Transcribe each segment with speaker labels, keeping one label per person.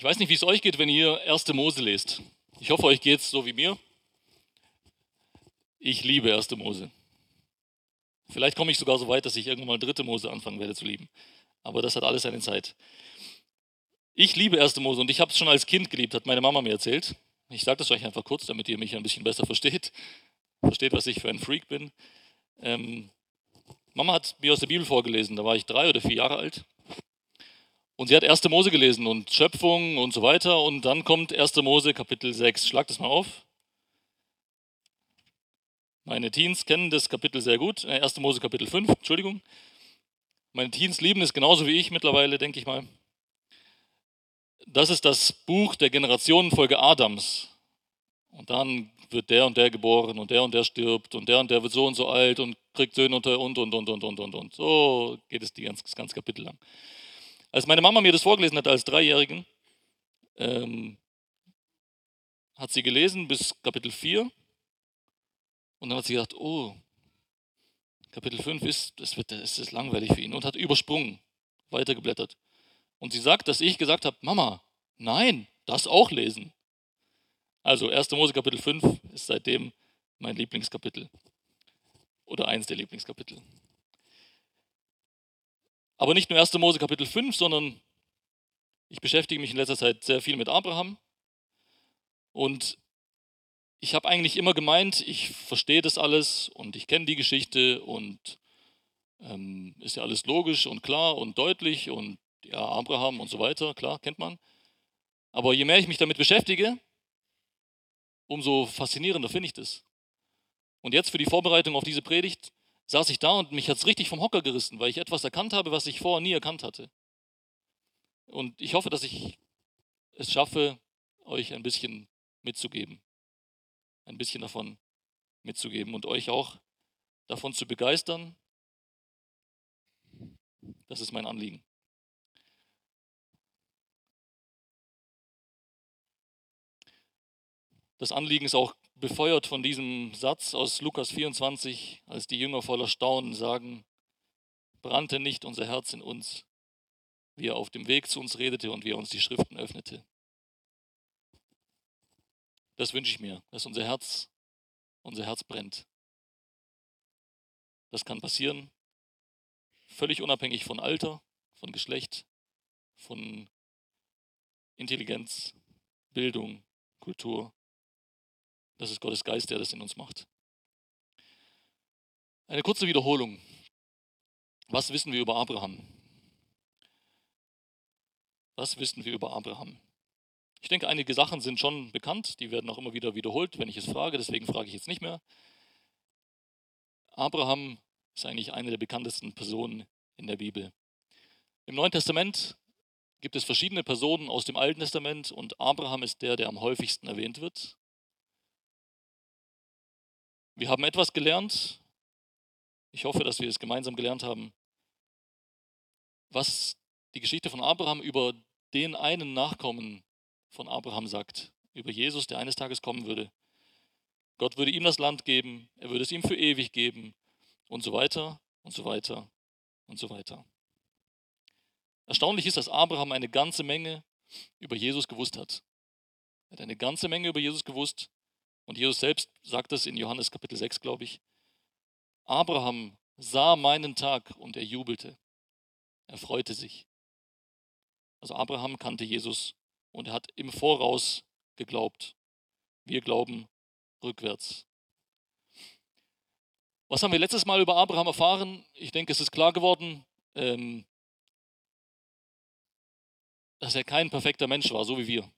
Speaker 1: Ich weiß nicht, wie es euch geht, wenn ihr erste Mose lest. Ich hoffe, euch geht es so wie mir. Ich liebe erste Mose. Vielleicht komme ich sogar so weit, dass ich irgendwann mal dritte Mose anfangen werde zu lieben. Aber das hat alles seine Zeit. Ich liebe erste Mose und ich habe es schon als Kind geliebt, hat meine Mama mir erzählt. Ich sage das euch einfach kurz, damit ihr mich ein bisschen besser versteht. Versteht, was ich für ein Freak bin. Ähm, Mama hat mir aus der Bibel vorgelesen, da war ich drei oder vier Jahre alt. Und sie hat 1. Mose gelesen und Schöpfung und so weiter. Und dann kommt 1. Mose Kapitel 6. Schlag das mal auf. Meine Teens kennen das Kapitel sehr gut. Äh, 1. Mose Kapitel 5, Entschuldigung. Meine Teens lieben es genauso wie ich mittlerweile, denke ich mal. Das ist das Buch der Generationenfolge Adams. Und dann wird der und der geboren und der und der stirbt und der und der wird so und so alt und kriegt Söhne und und und und und und und. So geht es die ganz, das ganze Kapitel lang. Als meine Mama mir das vorgelesen hat als Dreijährigen, ähm, hat sie gelesen bis Kapitel 4 und dann hat sie gedacht, oh, Kapitel 5 ist, das, wird, das ist langweilig für ihn und hat übersprungen, weitergeblättert. Und sie sagt, dass ich gesagt habe, Mama, nein, das auch lesen. Also 1. Mose Kapitel 5 ist seitdem mein Lieblingskapitel oder eins der Lieblingskapitel. Aber nicht nur 1. Mose Kapitel 5, sondern ich beschäftige mich in letzter Zeit sehr viel mit Abraham. Und ich habe eigentlich immer gemeint, ich verstehe das alles und ich kenne die Geschichte und ähm, ist ja alles logisch und klar und deutlich und ja, Abraham und so weiter, klar, kennt man. Aber je mehr ich mich damit beschäftige, umso faszinierender finde ich das. Und jetzt für die Vorbereitung auf diese Predigt saß ich da und mich hat es richtig vom Hocker gerissen, weil ich etwas erkannt habe, was ich vorher nie erkannt hatte. Und ich hoffe, dass ich es schaffe, euch ein bisschen mitzugeben. Ein bisschen davon mitzugeben und euch auch davon zu begeistern. Das ist mein Anliegen. Das Anliegen ist auch befeuert von diesem Satz aus Lukas 24, als die Jünger voller Staunen sagen, brannte nicht unser Herz in uns, wie er auf dem Weg zu uns redete und wie er uns die Schriften öffnete. Das wünsche ich mir, dass unser Herz, unser Herz brennt. Das kann passieren, völlig unabhängig von Alter, von Geschlecht, von Intelligenz, Bildung, Kultur, das ist Gottes Geist, der das in uns macht. Eine kurze Wiederholung. Was wissen wir über Abraham? Was wissen wir über Abraham? Ich denke, einige Sachen sind schon bekannt, die werden auch immer wieder wiederholt, wenn ich es frage, deswegen frage ich jetzt nicht mehr. Abraham ist eigentlich eine der bekanntesten Personen in der Bibel. Im Neuen Testament gibt es verschiedene Personen aus dem Alten Testament und Abraham ist der, der am häufigsten erwähnt wird. Wir haben etwas gelernt. Ich hoffe, dass wir es gemeinsam gelernt haben, was die Geschichte von Abraham über den einen Nachkommen von Abraham sagt, über Jesus, der eines Tages kommen würde. Gott würde ihm das Land geben, er würde es ihm für ewig geben und so weiter und so weiter und so weiter. Erstaunlich ist, dass Abraham eine ganze Menge über Jesus gewusst hat. Er hat eine ganze Menge über Jesus gewusst und Jesus selbst sagt es in Johannes Kapitel 6, glaube ich. Abraham sah meinen Tag und er jubelte. Er freute sich. Also Abraham kannte Jesus und er hat im Voraus geglaubt. Wir glauben rückwärts. Was haben wir letztes Mal über Abraham erfahren? Ich denke, es ist klar geworden, ähm, dass er kein perfekter Mensch war, so wie wir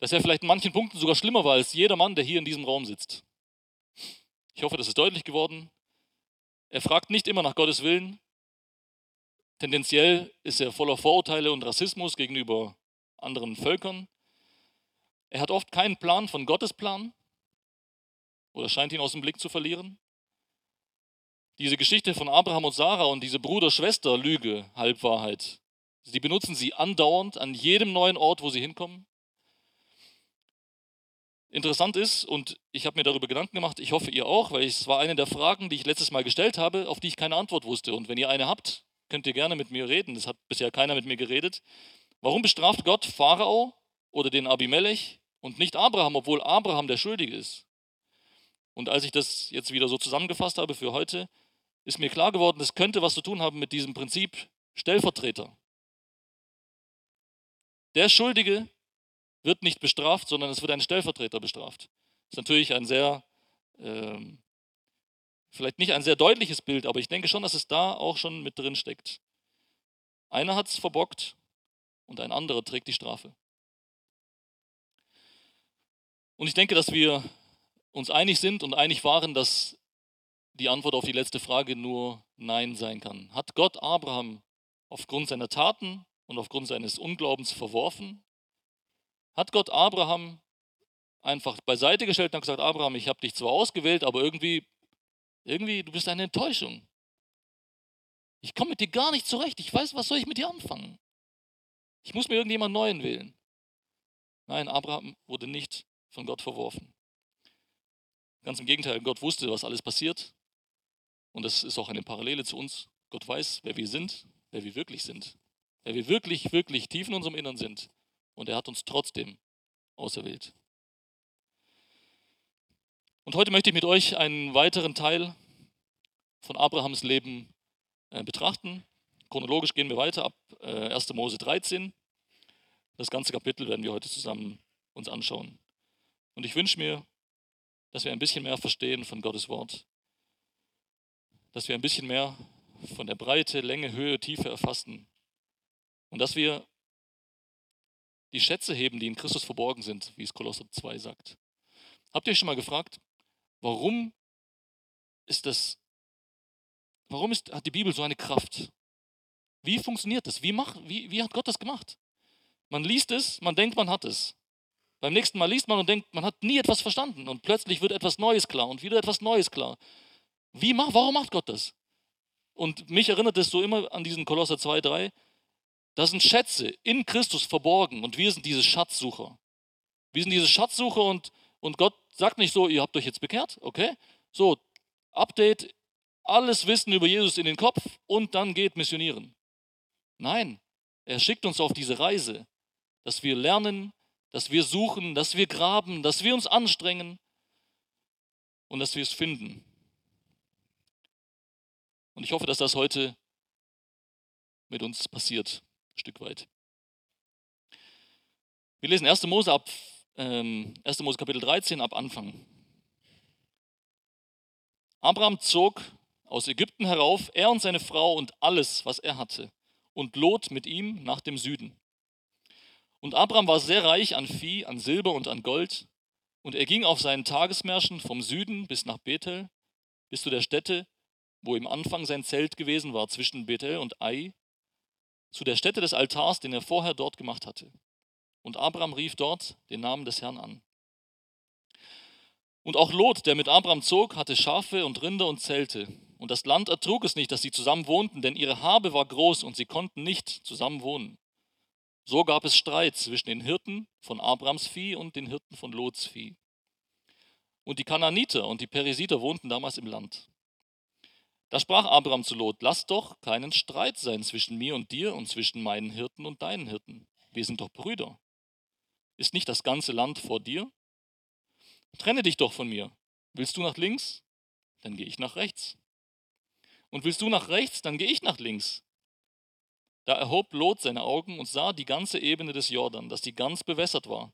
Speaker 1: dass er vielleicht in manchen Punkten sogar schlimmer war als jeder Mann, der hier in diesem Raum sitzt. Ich hoffe, das ist deutlich geworden. Er fragt nicht immer nach Gottes Willen. Tendenziell ist er voller Vorurteile und Rassismus gegenüber anderen Völkern. Er hat oft keinen Plan von Gottes Plan oder scheint ihn aus dem Blick zu verlieren. Diese Geschichte von Abraham und Sarah und diese Bruder-Schwester-Lüge, Halbwahrheit, sie benutzen sie andauernd an jedem neuen Ort, wo sie hinkommen. Interessant ist, und ich habe mir darüber Gedanken gemacht, ich hoffe ihr auch, weil es war eine der Fragen, die ich letztes Mal gestellt habe, auf die ich keine Antwort wusste. Und wenn ihr eine habt, könnt ihr gerne mit mir reden. Es hat bisher keiner mit mir geredet. Warum bestraft Gott Pharao oder den Abimelech und nicht Abraham, obwohl Abraham der Schuldige ist? Und als ich das jetzt wieder so zusammengefasst habe für heute, ist mir klar geworden, das könnte was zu tun haben mit diesem Prinzip Stellvertreter. Der Schuldige wird nicht bestraft, sondern es wird ein Stellvertreter bestraft. Das ist natürlich ein sehr, ähm, vielleicht nicht ein sehr deutliches Bild, aber ich denke schon, dass es da auch schon mit drin steckt. Einer hat es verbockt und ein anderer trägt die Strafe. Und ich denke, dass wir uns einig sind und einig waren, dass die Antwort auf die letzte Frage nur Nein sein kann. Hat Gott Abraham aufgrund seiner Taten und aufgrund seines Unglaubens verworfen? Hat Gott Abraham einfach beiseite gestellt und gesagt, Abraham, ich habe dich zwar ausgewählt, aber irgendwie, irgendwie, du bist eine Enttäuschung. Ich komme mit dir gar nicht zurecht. Ich weiß, was soll ich mit dir anfangen? Ich muss mir irgendjemand Neuen wählen. Nein, Abraham wurde nicht von Gott verworfen. Ganz im Gegenteil, Gott wusste, was alles passiert. Und das ist auch eine Parallele zu uns. Gott weiß, wer wir sind, wer wir wirklich sind. Wer wir wirklich, wirklich tief in unserem Innern sind. Und er hat uns trotzdem auserwählt. Und heute möchte ich mit euch einen weiteren Teil von Abrahams Leben äh, betrachten. Chronologisch gehen wir weiter ab äh, 1. Mose 13. Das ganze Kapitel werden wir heute zusammen uns anschauen. Und ich wünsche mir, dass wir ein bisschen mehr verstehen von Gottes Wort. Dass wir ein bisschen mehr von der Breite, Länge, Höhe, Tiefe erfassen. Und dass wir die Schätze heben, die in Christus verborgen sind, wie es Kolosser 2 sagt. Habt ihr euch schon mal gefragt, warum ist das, warum ist, hat die Bibel so eine Kraft? Wie funktioniert das? Wie, macht, wie, wie hat Gott das gemacht? Man liest es, man denkt, man hat es. Beim nächsten Mal liest man und denkt, man hat nie etwas verstanden und plötzlich wird etwas Neues klar und wieder etwas Neues klar. Wie warum macht Gott das? Und mich erinnert es so immer an diesen Kolosser 2, 3. Da sind Schätze in Christus verborgen und wir sind diese Schatzsucher. Wir sind diese Schatzsucher und, und Gott sagt nicht so, ihr habt euch jetzt bekehrt, okay? So, Update, alles Wissen über Jesus in den Kopf und dann geht missionieren. Nein, er schickt uns auf diese Reise, dass wir lernen, dass wir suchen, dass wir graben, dass wir uns anstrengen und dass wir es finden. Und ich hoffe, dass das heute mit uns passiert, Stück weit. Wir lesen 1. Mose ab ähm, 1. Mose Kapitel 13 ab Anfang. Abraham zog aus Ägypten herauf, er und seine Frau und alles, was er hatte, und Lot mit ihm nach dem Süden. Und Abraham war sehr reich an Vieh, an Silber und an Gold. Und er ging auf seinen Tagesmärschen vom Süden bis nach Bethel, bis zu der Stätte, wo im Anfang sein Zelt gewesen war, zwischen Bethel und Ai, zu der Stätte des Altars, den er vorher dort gemacht hatte. Und Abraham rief dort den Namen des Herrn an. Und auch Lot, der mit Abraham zog, hatte Schafe und Rinder und Zelte. Und das Land ertrug es nicht, dass sie zusammen wohnten, denn ihre Habe war groß und sie konnten nicht zusammen wohnen. So gab es Streit zwischen den Hirten von Abrams Vieh und den Hirten von Lots Vieh. Und die Kananiter und die Peresiter wohnten damals im Land. Da sprach Abraham zu Lot, lass doch keinen Streit sein zwischen mir und dir und zwischen meinen Hirten und deinen Hirten. Wir sind doch Brüder. Ist nicht das ganze Land vor dir? Trenne dich doch von mir. Willst du nach links? Dann gehe ich nach rechts. Und willst du nach rechts? Dann gehe ich nach links. Da erhob Lot seine Augen und sah die ganze Ebene des Jordan, dass die ganz bewässert war,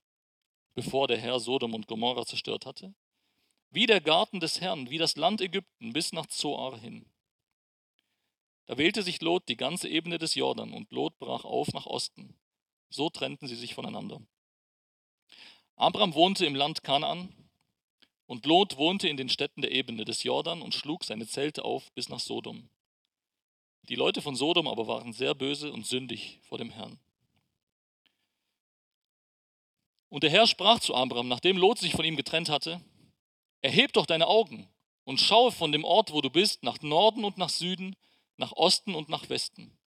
Speaker 1: bevor der Herr Sodom und Gomorra zerstört hatte, wie der Garten des Herrn, wie das Land Ägypten bis nach Zoar hin. Da wählte sich Lot die ganze Ebene des Jordan und Lot brach auf nach Osten. So trennten sie sich voneinander. Abraham wohnte im Land Kanaan und Lot wohnte in den Städten der Ebene des Jordan und schlug seine Zelte auf bis nach Sodom. Die Leute von Sodom aber waren sehr böse und sündig vor dem Herrn. Und der Herr sprach zu Abraham, nachdem Lot sich von ihm getrennt hatte, erheb doch deine Augen und schaue von dem Ort, wo du bist, nach Norden und nach Süden, nach Osten und nach Westen.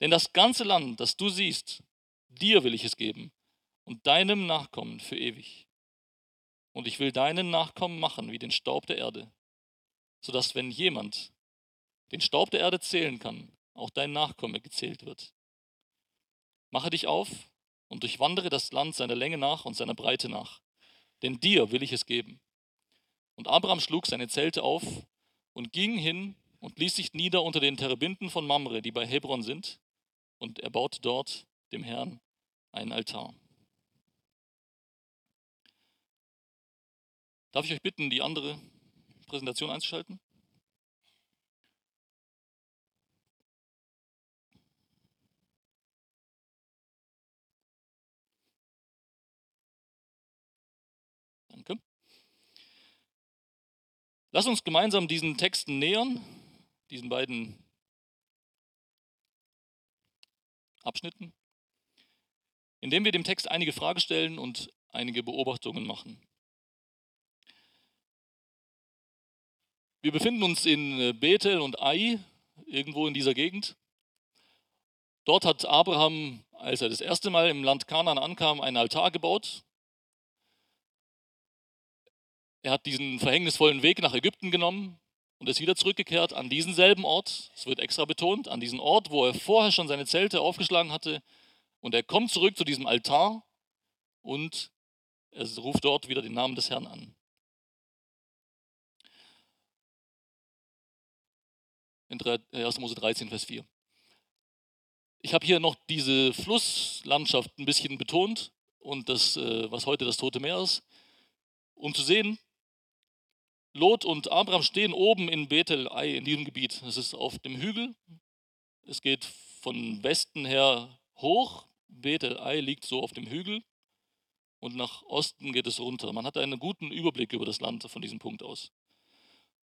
Speaker 1: Denn das ganze Land, das du siehst, dir will ich es geben und deinem Nachkommen für ewig. Und ich will deinen Nachkommen machen wie den Staub der Erde, sodass wenn jemand den Staub der Erde zählen kann, auch dein Nachkomme gezählt wird. Mache dich auf und durchwandere das Land seiner Länge nach und seiner Breite nach. Denn dir will ich es geben. Und Abraham schlug seine Zelte auf und ging hin und ließ sich nieder unter den Terebinden von Mamre, die bei Hebron sind, und er baute dort dem Herrn einen Altar. Darf ich euch bitten, die andere Präsentation einzuschalten? Lass uns gemeinsam diesen Texten nähern, diesen beiden Abschnitten, indem wir dem Text einige Fragen stellen und einige Beobachtungen machen. Wir befinden uns in äh, Bethel und Ai, irgendwo in dieser Gegend. Dort hat Abraham, als er das erste Mal im Land Kanaan ankam, einen Altar gebaut. Er hat diesen verhängnisvollen Weg nach Ägypten genommen und ist wieder zurückgekehrt an diesen selben Ort, es wird extra betont, an diesen Ort, wo er vorher schon seine Zelte aufgeschlagen hatte. Und er kommt zurück zu diesem Altar und er ruft dort wieder den Namen des Herrn an. in 1. Äh, Mose 13, Vers 4. Ich habe hier noch diese Flusslandschaft ein bisschen betont und das, äh, was heute das Tote Meer ist, um zu sehen, Lot und Abraham stehen oben in Bethel, in diesem Gebiet. Es ist auf dem Hügel. Es geht von Westen her hoch. Bethel, Ai liegt so auf dem Hügel. Und nach Osten geht es runter. Man hat einen guten Überblick über das Land von diesem Punkt aus.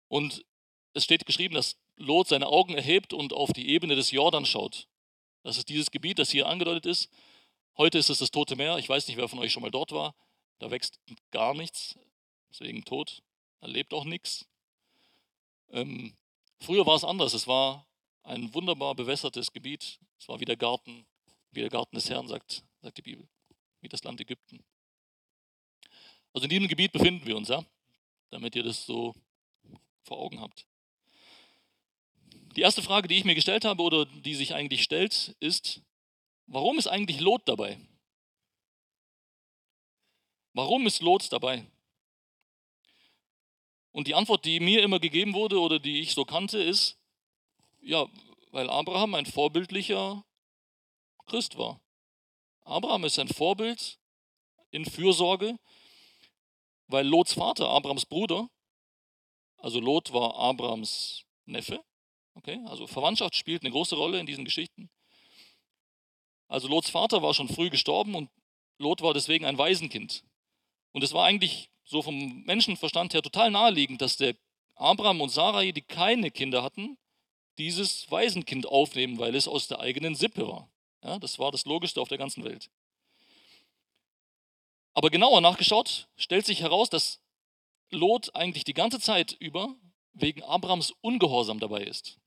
Speaker 1: Und es steht geschrieben, dass Lot seine Augen erhebt und auf die Ebene des Jordan schaut. Das ist dieses Gebiet, das hier angedeutet ist. Heute ist es das Tote Meer. Ich weiß nicht, wer von euch schon mal dort war. Da wächst gar nichts, deswegen tot. Da lebt auch nichts. Ähm, früher war es anders. Es war ein wunderbar bewässertes Gebiet. Es war wie der Garten, wie der Garten des Herrn, sagt, sagt die Bibel, wie das Land Ägypten. Also in diesem Gebiet befinden wir uns, ja, damit ihr das so vor Augen habt. Die erste Frage, die ich mir gestellt habe oder die sich eigentlich stellt, ist, warum ist eigentlich Lot dabei? Warum ist Lot dabei? Und die Antwort, die mir immer gegeben wurde oder die ich so kannte, ist, ja, weil Abraham ein vorbildlicher Christ war. Abraham ist ein Vorbild in Fürsorge, weil Lots Vater, Abrahams Bruder, also Lot war Abrahams Neffe, Okay? Also Verwandtschaft spielt eine große Rolle in diesen Geschichten. Also Lots Vater war schon früh gestorben und Lot war deswegen ein Waisenkind. Und es war eigentlich so vom Menschenverstand her total naheliegend, dass der Abraham und Sarai, die keine Kinder hatten, dieses Waisenkind aufnehmen, weil es aus der eigenen Sippe war. Ja, das war das Logischste auf der ganzen Welt. Aber genauer nachgeschaut, stellt sich heraus, dass Lot eigentlich die ganze Zeit über wegen Abrahams Ungehorsam dabei ist.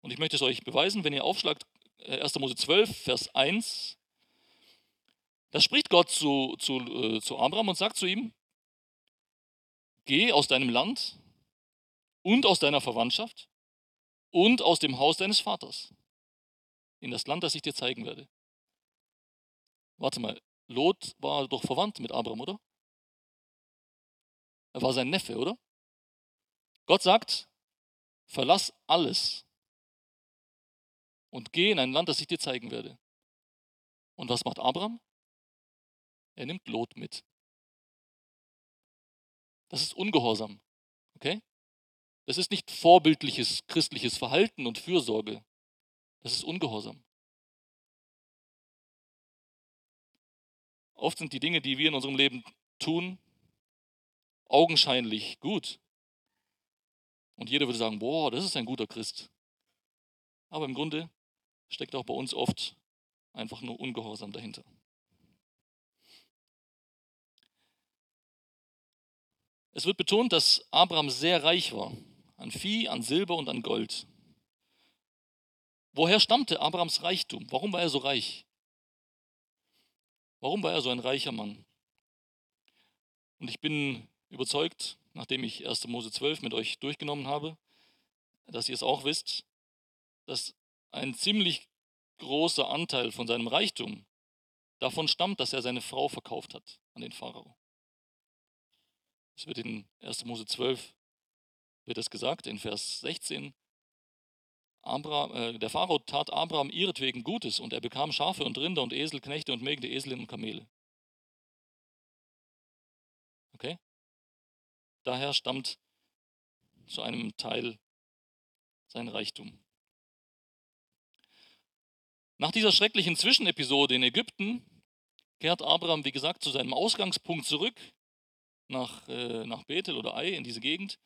Speaker 1: Und ich möchte es euch beweisen, wenn ihr aufschlagt, 1. Äh, Mose 12, Vers 1. Da spricht Gott zu, zu, äh, zu Abraham und sagt zu ihm, geh aus deinem Land und aus deiner Verwandtschaft und aus dem Haus deines Vaters in das Land, das ich dir zeigen werde. Warte mal, Lot war doch verwandt mit Abraham, oder? Er war sein Neffe, oder? Gott sagt, verlass alles und geh in ein Land, das ich dir zeigen werde. Und was macht Abraham? Er nimmt Lot mit. Das ist Ungehorsam. Okay? Das ist nicht vorbildliches christliches Verhalten und Fürsorge. Das ist Ungehorsam. Oft sind die Dinge, die wir in unserem Leben tun, augenscheinlich gut. Und jeder würde sagen, boah, das ist ein guter Christ. Aber im Grunde steckt auch bei uns oft einfach nur Ungehorsam dahinter. Es wird betont, dass Abraham sehr reich war, an Vieh, an Silber und an Gold. Woher stammte Abrahams Reichtum? Warum war er so reich? Warum war er so ein reicher Mann? Und ich bin überzeugt, nachdem ich 1. Mose 12 mit euch durchgenommen habe, dass ihr es auch wisst, dass ein ziemlich großer Anteil von seinem Reichtum davon stammt, dass er seine Frau verkauft hat an den Pharao. Es wird in 1. Mose 12 wird es gesagt, in Vers 16. Abraham, äh, der Pharao tat Abraham ihretwegen Gutes und er bekam Schafe und Rinder und Esel, Knechte und Mägde, Eselinnen und Kamele. Okay? Daher stammt zu einem Teil sein Reichtum. Nach dieser schrecklichen Zwischenepisode in Ägypten kehrt Abraham, wie gesagt, zu seinem Ausgangspunkt zurück, nach, äh, nach Bethel oder Ai in diese Gegend.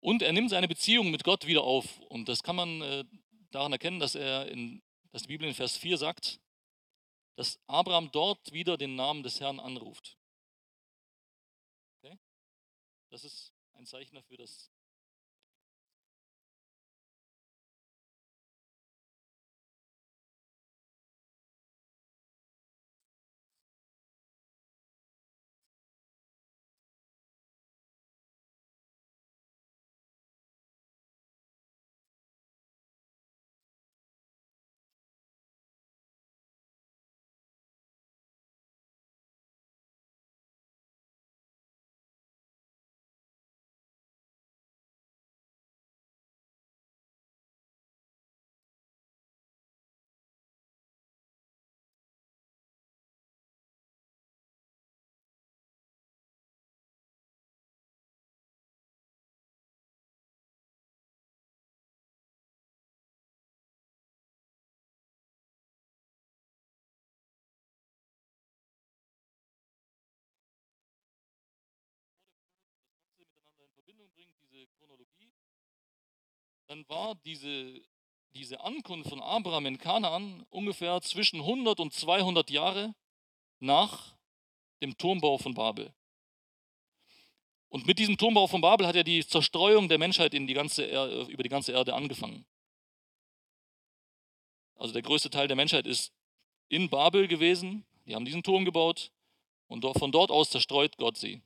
Speaker 1: Und er nimmt seine Beziehung mit Gott wieder auf. Und das kann man äh, daran erkennen, dass, er in, dass die Bibel in Vers 4 sagt, dass Abraham dort wieder den Namen des Herrn anruft. Okay? Das ist ein Zeichen dafür, dass Chronologie, dann war diese, diese Ankunft von Abraham in Kanaan ungefähr zwischen 100 und 200 Jahre nach dem Turmbau von Babel. Und mit diesem Turmbau von Babel hat ja die Zerstreuung der Menschheit die ganze er über die ganze Erde angefangen. Also der größte Teil der Menschheit ist in Babel gewesen. Die haben diesen Turm gebaut und von dort aus zerstreut Gott sie.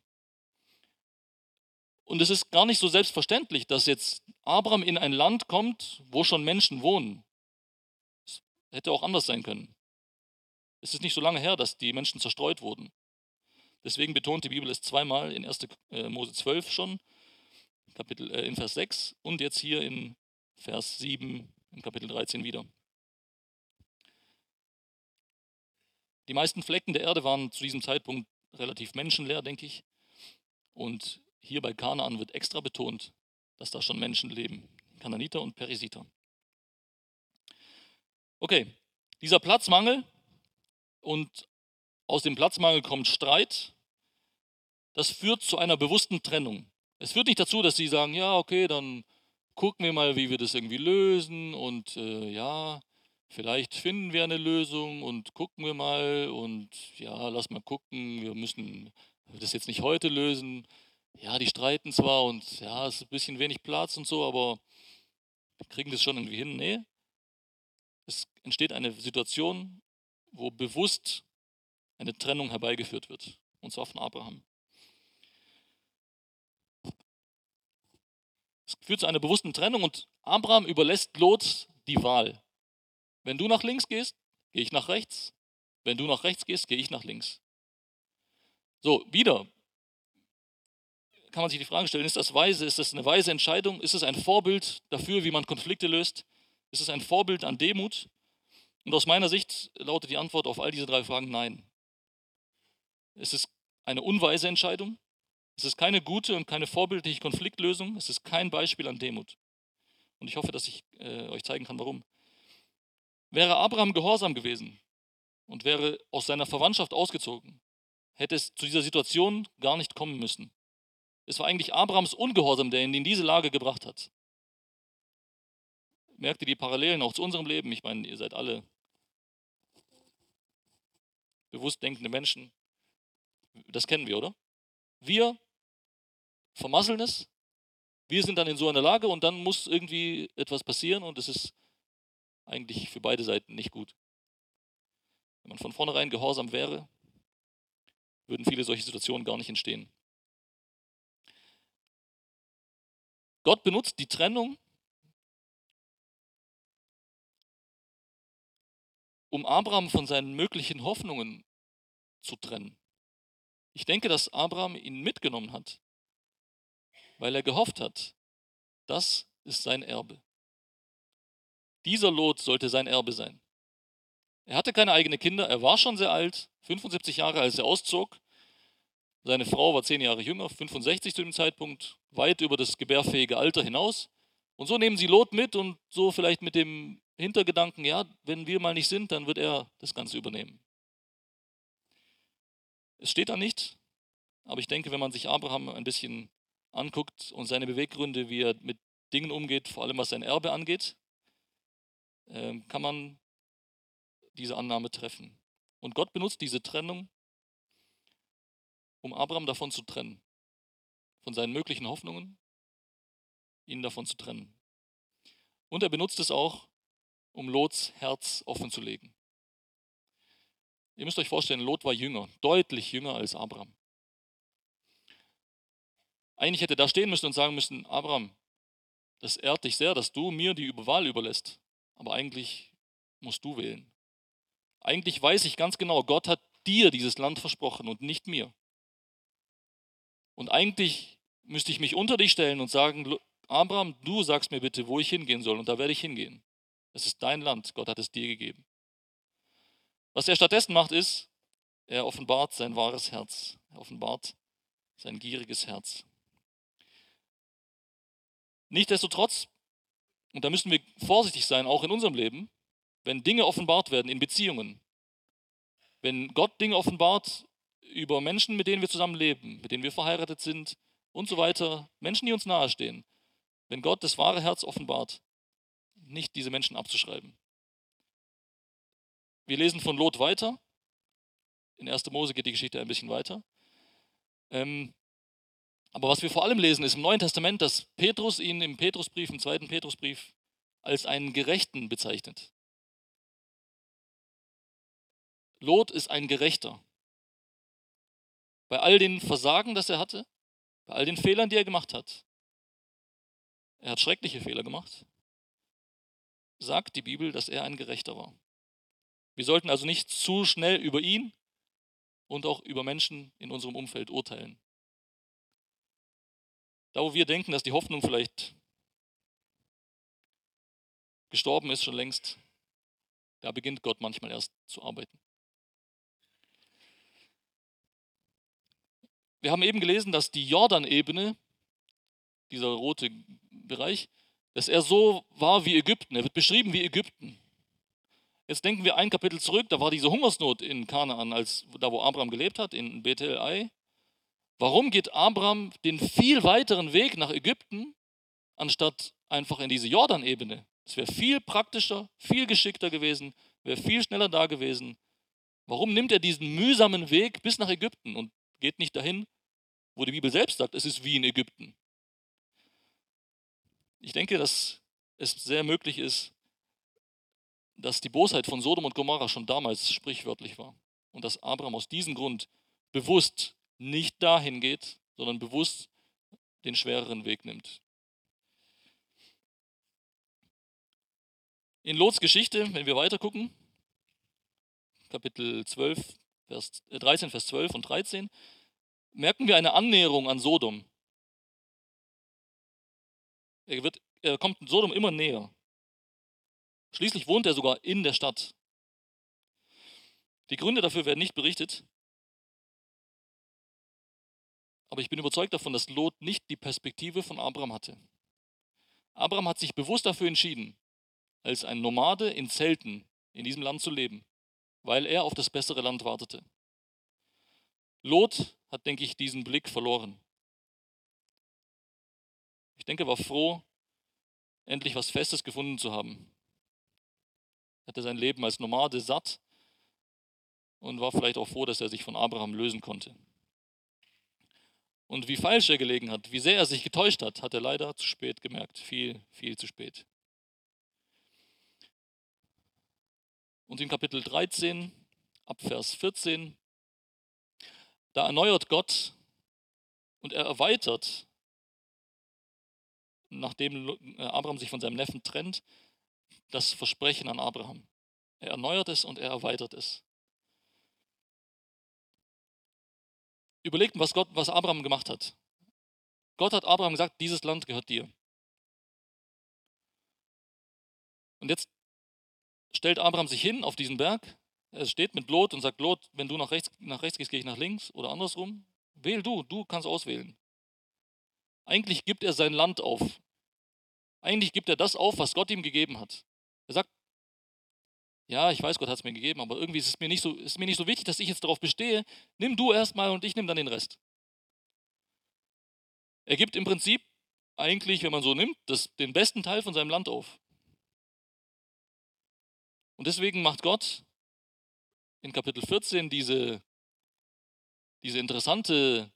Speaker 1: Und es ist gar nicht so selbstverständlich, dass jetzt Abraham in ein Land kommt, wo schon Menschen wohnen. Es hätte auch anders sein können. Es ist nicht so lange her, dass die Menschen zerstreut wurden. Deswegen betont die Bibel es zweimal in 1. Äh, Mose 12 schon, Kapitel, äh, in Vers 6 und jetzt hier in Vers 7 im Kapitel 13 wieder. Die meisten Flecken der Erde waren zu diesem Zeitpunkt relativ menschenleer, denke ich. Und hier bei Kanaan wird extra betont, dass da schon Menschen leben. Kananiter und Perisiter. Okay, dieser Platzmangel und aus dem Platzmangel kommt Streit, das führt zu einer bewussten Trennung. Es führt nicht dazu, dass sie sagen, ja, okay, dann gucken wir mal, wie wir das irgendwie lösen und äh, ja, vielleicht finden wir eine Lösung und gucken wir mal und ja, lass mal gucken, wir müssen das jetzt nicht heute lösen, ja, die streiten zwar und ja, es ist ein bisschen wenig Platz und so, aber wir kriegen das schon irgendwie hin. Nee, es entsteht eine Situation, wo bewusst eine Trennung herbeigeführt wird, und zwar von Abraham. Es führt zu einer bewussten Trennung und Abraham überlässt Lot die Wahl. Wenn du nach links gehst, gehe ich nach rechts. Wenn du nach rechts gehst, gehe ich nach links. So, wieder, kann man sich die Frage stellen, ist das weise, ist das eine weise Entscheidung? Ist es ein Vorbild dafür, wie man Konflikte löst? Ist es ein Vorbild an Demut? Und aus meiner Sicht lautet die Antwort auf all diese drei Fragen nein. Es ist eine unweise Entscheidung. Es ist keine gute und keine vorbildliche Konfliktlösung. Es ist kein Beispiel an Demut. Und ich hoffe, dass ich äh, euch zeigen kann, warum. Wäre Abraham gehorsam gewesen und wäre aus seiner Verwandtschaft ausgezogen, hätte es zu dieser Situation gar nicht kommen müssen. Es war eigentlich Abrahams Ungehorsam, der ihn in diese Lage gebracht hat. Merkt ihr die Parallelen auch zu unserem Leben? Ich meine, ihr seid alle bewusst denkende Menschen. Das kennen wir, oder? Wir vermasseln es. Wir sind dann in so einer Lage und dann muss irgendwie etwas passieren und es ist eigentlich für beide Seiten nicht gut. Wenn man von vornherein gehorsam wäre, würden viele solche Situationen gar nicht entstehen. Gott benutzt die Trennung um Abraham von seinen möglichen Hoffnungen zu trennen. Ich denke, dass Abraham ihn mitgenommen hat, weil er gehofft hat, das ist sein Erbe. Dieser Lot sollte sein Erbe sein. Er hatte keine eigenen Kinder, er war schon sehr alt, 75 Jahre, als er auszog. Seine Frau war zehn Jahre jünger, 65 zu dem Zeitpunkt, weit über das gebärfähige Alter hinaus. Und so nehmen sie Lot mit und so vielleicht mit dem Hintergedanken, ja, wenn wir mal nicht sind, dann wird er das Ganze übernehmen. Es steht da nicht, aber ich denke, wenn man sich Abraham ein bisschen anguckt und seine Beweggründe, wie er mit Dingen umgeht, vor allem was sein Erbe angeht, ähm, kann man diese Annahme treffen. Und Gott benutzt diese Trennung, um Abraham davon zu trennen, von seinen möglichen Hoffnungen, ihn davon zu trennen. Und er benutzt es auch, um Lots Herz offen zu legen. Ihr müsst euch vorstellen, Lot war jünger, deutlich jünger als Abraham. Eigentlich hätte er da stehen müssen und sagen müssen, Abraham, das ehrt dich sehr, dass du mir die Wahl überlässt. Aber eigentlich musst du wählen. Eigentlich weiß ich ganz genau, Gott hat dir dieses Land versprochen und nicht mir. Und eigentlich müsste ich mich unter dich stellen und sagen, Abraham, du sagst mir bitte, wo ich hingehen soll, und da werde ich hingehen. Es ist dein Land, Gott hat es dir gegeben. Was er stattdessen macht, ist, er offenbart sein wahres Herz. Er offenbart sein gieriges Herz. Nichtsdestotrotz, und da müssen wir vorsichtig sein, auch in unserem Leben, wenn Dinge offenbart werden in Beziehungen, wenn Gott Dinge offenbart über Menschen, mit denen wir zusammenleben, mit denen wir verheiratet sind und so weiter, Menschen, die uns nahestehen, wenn Gott das wahre Herz offenbart, nicht diese Menschen abzuschreiben. Wir lesen von Lot weiter. In 1. Mose geht die Geschichte ein bisschen weiter. Ähm, aber was wir vor allem lesen, ist im Neuen Testament, dass Petrus ihn im Petrusbrief, im zweiten Petrusbrief, als einen Gerechten bezeichnet. Lot ist ein Gerechter. Bei all den Versagen, das er hatte, bei all den Fehlern, die er gemacht hat, er hat schreckliche Fehler gemacht, sagt die Bibel, dass er ein Gerechter war. Wir sollten also nicht zu schnell über ihn und auch über Menschen in unserem Umfeld urteilen. Da, wo wir denken, dass die Hoffnung vielleicht gestorben ist schon längst, da beginnt Gott manchmal erst zu arbeiten. Wir haben eben gelesen, dass die Jordanebene, dieser rote Bereich, dass er so war wie Ägypten. Er wird beschrieben wie Ägypten. Jetzt denken wir ein Kapitel zurück, da war diese Hungersnot in Kanaan, als, da wo Abraham gelebt hat, in Bethel Ai. Warum geht Abraham den viel weiteren Weg nach Ägypten, anstatt einfach in diese Jordanebene? Es wäre viel praktischer, viel geschickter gewesen, wäre viel schneller da gewesen. Warum nimmt er diesen mühsamen Weg bis nach Ägypten und geht nicht dahin, wo die Bibel selbst sagt, es ist wie in Ägypten? Ich denke, dass es sehr möglich ist, dass die Bosheit von Sodom und Gomorra schon damals sprichwörtlich war und dass Abraham aus diesem Grund bewusst nicht dahin geht, sondern bewusst den schwereren Weg nimmt. In Lots Geschichte, wenn wir weiter gucken, Kapitel 12, Vers, äh 13, Vers 12 und 13, merken wir eine Annäherung an Sodom. Er, wird, er kommt Sodom immer näher. Schließlich wohnt er sogar in der Stadt. Die Gründe dafür werden nicht berichtet. Aber ich bin überzeugt davon, dass Lot nicht die Perspektive von Abraham hatte. Abraham hat sich bewusst dafür entschieden, als ein Nomade in Zelten in diesem Land zu leben, weil er auf das bessere Land wartete. Lot hat, denke ich, diesen Blick verloren. Ich denke, er war froh, endlich was Festes gefunden zu haben. Er hatte sein Leben als Nomade satt und war vielleicht auch froh, dass er sich von Abraham lösen konnte. Und wie falsch er gelegen hat, wie sehr er sich getäuscht hat, hat er leider zu spät gemerkt. Viel, viel zu spät. Und in Kapitel 13, ab Vers 14, da erneuert Gott und er erweitert nachdem äh, Abraham sich von seinem Neffen trennt, das Versprechen an Abraham. Er erneuert es und er erweitert es. Überlegt, was Gott, was Abraham gemacht hat. Gott hat Abraham gesagt, dieses Land gehört dir. Und jetzt stellt Abraham sich hin auf diesen Berg. Er steht mit Lot und sagt, Lot, wenn du nach rechts, nach rechts gehst, gehe ich nach links oder andersrum. Wähl du, du kannst auswählen. Eigentlich gibt er sein Land auf. Eigentlich gibt er das auf, was Gott ihm gegeben hat. Er sagt, ja, ich weiß, Gott hat es mir gegeben, aber irgendwie ist es mir nicht so, ist mir nicht so wichtig, dass ich jetzt darauf bestehe. Nimm du erstmal und ich nehme dann den Rest. Er gibt im Prinzip eigentlich, wenn man so nimmt, das, den besten Teil von seinem Land auf. Und deswegen macht Gott in Kapitel 14 diese, diese, interessante,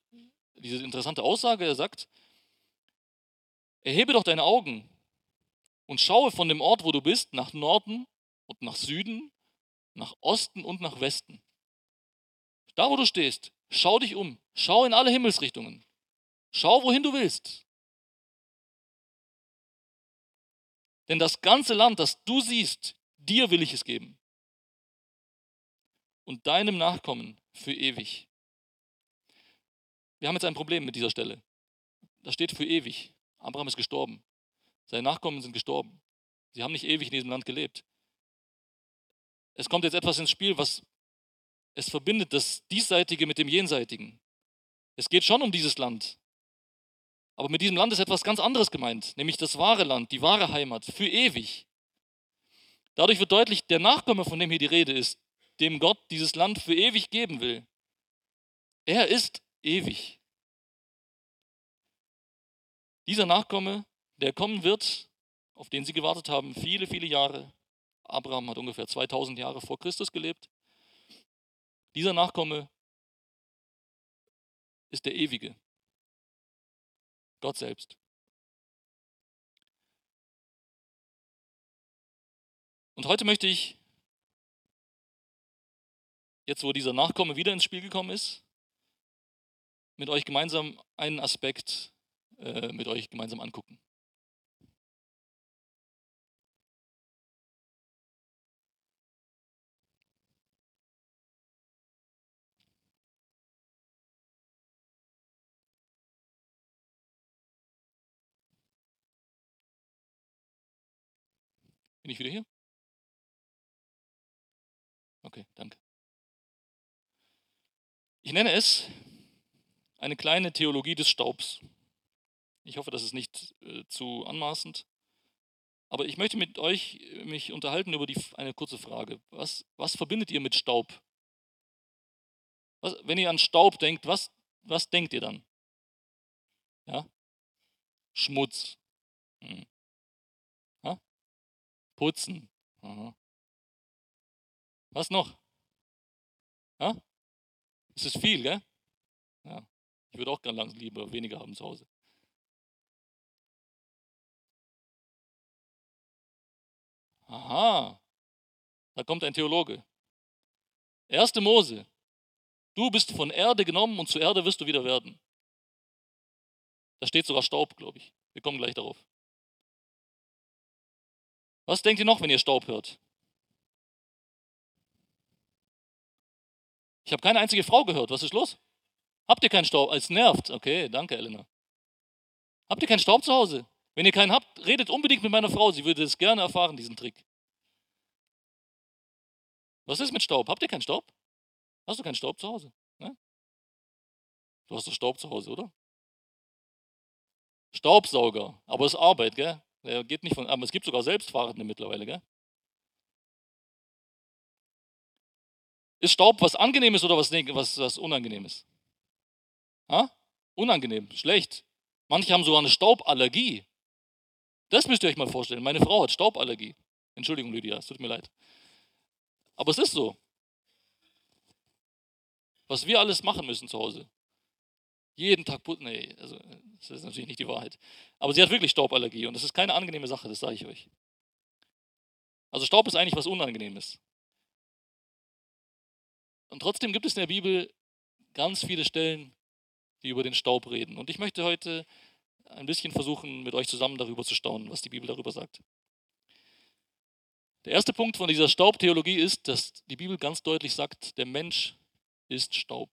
Speaker 1: diese interessante Aussage. Er sagt, erhebe doch deine Augen und schaue von dem Ort, wo du bist, nach Norden und nach Süden, nach Osten und nach Westen. Da, wo du stehst, schau dich um, schau in alle Himmelsrichtungen, schau, wohin du willst. Denn das ganze Land, das du siehst, Dir will ich es geben. Und deinem Nachkommen für ewig. Wir haben jetzt ein Problem mit dieser Stelle. Da steht für ewig. Abraham ist gestorben. Seine Nachkommen sind gestorben. Sie haben nicht ewig in diesem Land gelebt. Es kommt jetzt etwas ins Spiel, was es verbindet, das Diesseitige mit dem Jenseitigen. Es geht schon um dieses Land. Aber mit diesem Land ist etwas ganz anderes gemeint, nämlich das wahre Land, die wahre Heimat, für ewig. Dadurch wird deutlich, der Nachkomme, von dem hier die Rede ist, dem Gott dieses Land für ewig geben will, er ist ewig. Dieser Nachkomme, der kommen wird, auf den sie gewartet haben, viele, viele Jahre. Abraham hat ungefähr 2000 Jahre vor Christus gelebt. Dieser Nachkomme ist der Ewige, Gott selbst. Und heute möchte ich, jetzt wo dieser Nachkomme wieder ins Spiel gekommen ist, mit euch gemeinsam einen Aspekt äh, mit euch gemeinsam angucken. Bin ich wieder hier? Okay, danke. Ich nenne es eine kleine Theologie des Staubs. Ich hoffe, das ist nicht äh, zu anmaßend. Aber ich möchte mit euch äh, mich unterhalten über die, eine kurze Frage. Was, was verbindet ihr mit Staub? Was, wenn ihr an Staub denkt, was, was denkt ihr dann? Ja? Schmutz. Hm. Ja? Putzen. Aha. Was noch? Ja? Es ist viel, gell? Ja. Ich würde auch gerne langsam lieber weniger haben zu Hause. Aha, da kommt ein Theologe. Erste Mose. Du bist von Erde genommen und zu Erde wirst du wieder werden. Da steht sogar Staub, glaube ich. Wir kommen gleich darauf. Was denkt ihr noch, wenn ihr Staub hört? Ich habe keine einzige Frau gehört. Was ist los? Habt ihr keinen Staub? Es nervt. Okay, danke, Elena. Habt ihr keinen Staub zu Hause? Wenn ihr keinen habt, redet unbedingt mit meiner Frau. Sie würde es gerne erfahren, diesen Trick. Was ist mit Staub? Habt ihr keinen Staub? Hast du keinen Staub zu Hause? Ne? Du hast doch Staub zu Hause, oder? Staubsauger. Aber es ist Arbeit, gell? Der geht nicht von, aber es gibt sogar Selbstfahrende mittlerweile, gell? Ist Staub was Angenehmes oder was, was, was Unangenehmes? Ha? Unangenehm, schlecht. Manche haben sogar eine Stauballergie. Das müsst ihr euch mal vorstellen. Meine Frau hat Stauballergie. Entschuldigung, Lydia, es tut mir leid. Aber es ist so. Was wir alles machen müssen zu Hause. Jeden Tag putzen. Nee, also, das ist natürlich nicht die Wahrheit. Aber sie hat wirklich Stauballergie und das ist keine angenehme Sache, das sage ich euch. Also Staub ist eigentlich was Unangenehmes. Und trotzdem gibt es in der Bibel ganz viele Stellen, die über den Staub reden. Und ich möchte heute ein bisschen versuchen, mit euch zusammen darüber zu staunen, was die Bibel darüber sagt. Der erste Punkt von dieser Staubtheologie ist, dass die Bibel ganz deutlich sagt, der Mensch ist Staub.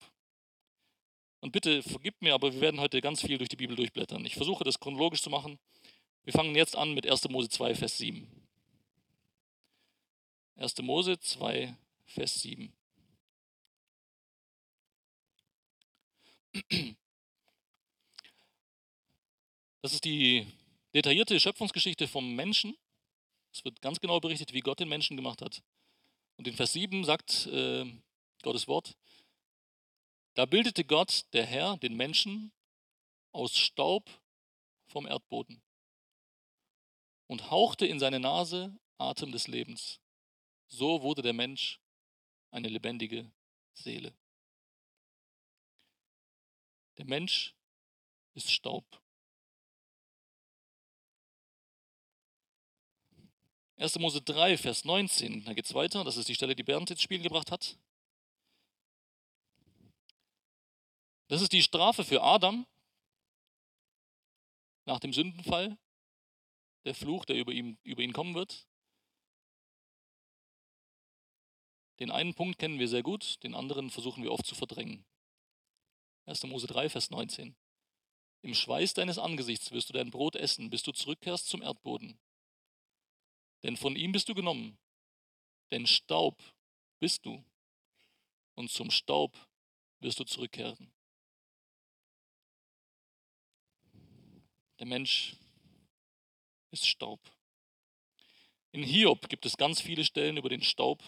Speaker 1: Und bitte vergib mir, aber wir werden heute ganz viel durch die Bibel durchblättern. Ich versuche das chronologisch zu machen. Wir fangen jetzt an mit 1. Mose 2, Vers 7. 1. Mose 2, Vers 7. Das ist die detaillierte Schöpfungsgeschichte vom Menschen. Es wird ganz genau berichtet, wie Gott den Menschen gemacht hat. Und in Vers 7 sagt äh, Gottes Wort, da bildete Gott, der Herr, den Menschen aus Staub vom Erdboden und hauchte in seine Nase Atem des Lebens. So wurde der Mensch eine lebendige Seele. Der Mensch ist Staub. 1. Mose 3, Vers 19, da geht es weiter. Das ist die Stelle, die Bernd ins Spiel gebracht hat. Das ist die Strafe für Adam nach dem Sündenfall, der Fluch, der über ihn, über ihn kommen wird. Den einen Punkt kennen wir sehr gut, den anderen versuchen wir oft zu verdrängen. 1. Mose 3, Vers 19. Im Schweiß deines Angesichts wirst du dein Brot essen, bis du zurückkehrst zum Erdboden. Denn von ihm bist du genommen. Denn Staub bist du. Und zum Staub wirst du zurückkehren. Der Mensch ist Staub. In Hiob gibt es ganz viele Stellen über den Staub.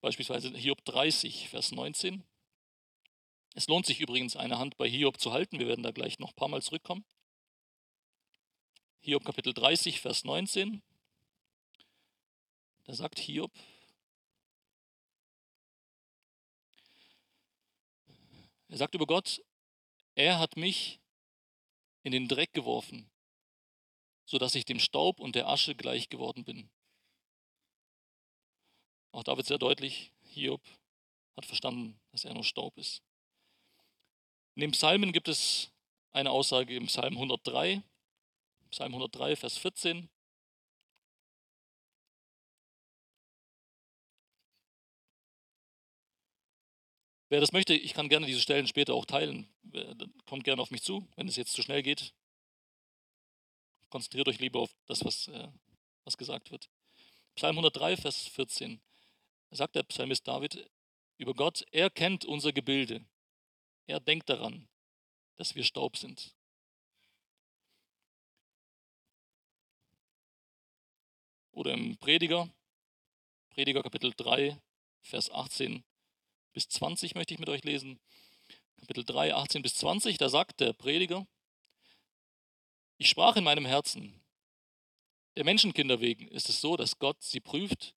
Speaker 1: Beispielsweise Hiob 30, Vers 19. Es lohnt sich übrigens, eine Hand bei Hiob zu halten. Wir werden da gleich noch ein paar Mal zurückkommen. Hiob Kapitel 30, Vers 19. Da sagt Hiob, er sagt über Gott, er hat mich in den Dreck geworfen, sodass ich dem Staub und der Asche gleich geworden bin. Auch da wird sehr deutlich, Hiob hat verstanden, dass er nur Staub ist. In den Psalmen gibt es eine Aussage im Psalm 103, Psalm 103, Vers 14. Wer das möchte, ich kann gerne diese Stellen später auch teilen. Kommt gerne auf mich zu, wenn es jetzt zu schnell geht. Konzentriert euch lieber auf das, was, äh, was gesagt wird. Psalm 103, Vers 14. Da sagt der Psalmist David über Gott, er kennt unser Gebilde. Er denkt daran, dass wir Staub sind. Oder im Prediger, Prediger Kapitel 3, Vers 18 bis 20 möchte ich mit euch lesen. Kapitel 3, 18 bis 20, da sagt der Prediger, ich sprach in meinem Herzen, der Menschenkinder wegen ist es so, dass Gott sie prüft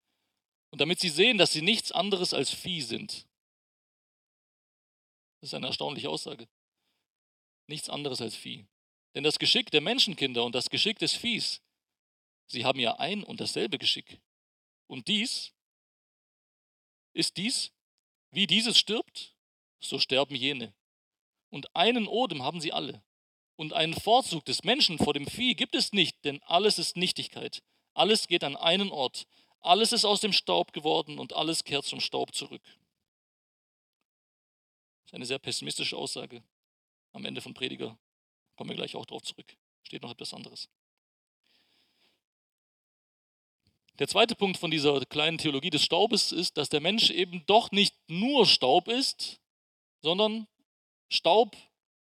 Speaker 1: und damit sie sehen, dass sie nichts anderes als Vieh sind. Das ist eine erstaunliche Aussage. Nichts anderes als Vieh. Denn das Geschick der Menschenkinder und das Geschick des Viehs Sie haben ja ein und dasselbe Geschick. Und dies, ist dies, wie dieses stirbt, so sterben jene. Und einen Odem haben sie alle. Und einen Vorzug des Menschen vor dem Vieh gibt es nicht, denn alles ist Nichtigkeit. Alles geht an einen Ort. Alles ist aus dem Staub geworden und alles kehrt zum Staub zurück. Das ist eine sehr pessimistische Aussage. Am Ende von Prediger kommen wir gleich auch darauf zurück. Steht noch etwas anderes. Der zweite Punkt von dieser kleinen Theologie des Staubes ist, dass der Mensch eben doch nicht nur Staub ist, sondern Staub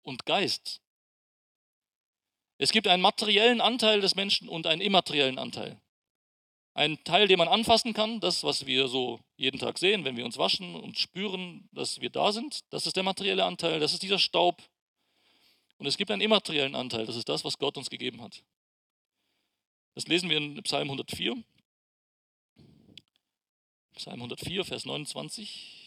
Speaker 1: und Geist. Es gibt einen materiellen Anteil des Menschen und einen immateriellen Anteil. Ein Teil, den man anfassen kann, das, was wir so jeden Tag sehen, wenn wir uns waschen und spüren, dass wir da sind, das ist der materielle Anteil, das ist dieser Staub. Und es gibt einen immateriellen Anteil, das ist das, was Gott uns gegeben hat. Das lesen wir in Psalm 104. Psalm 104, Vers 29.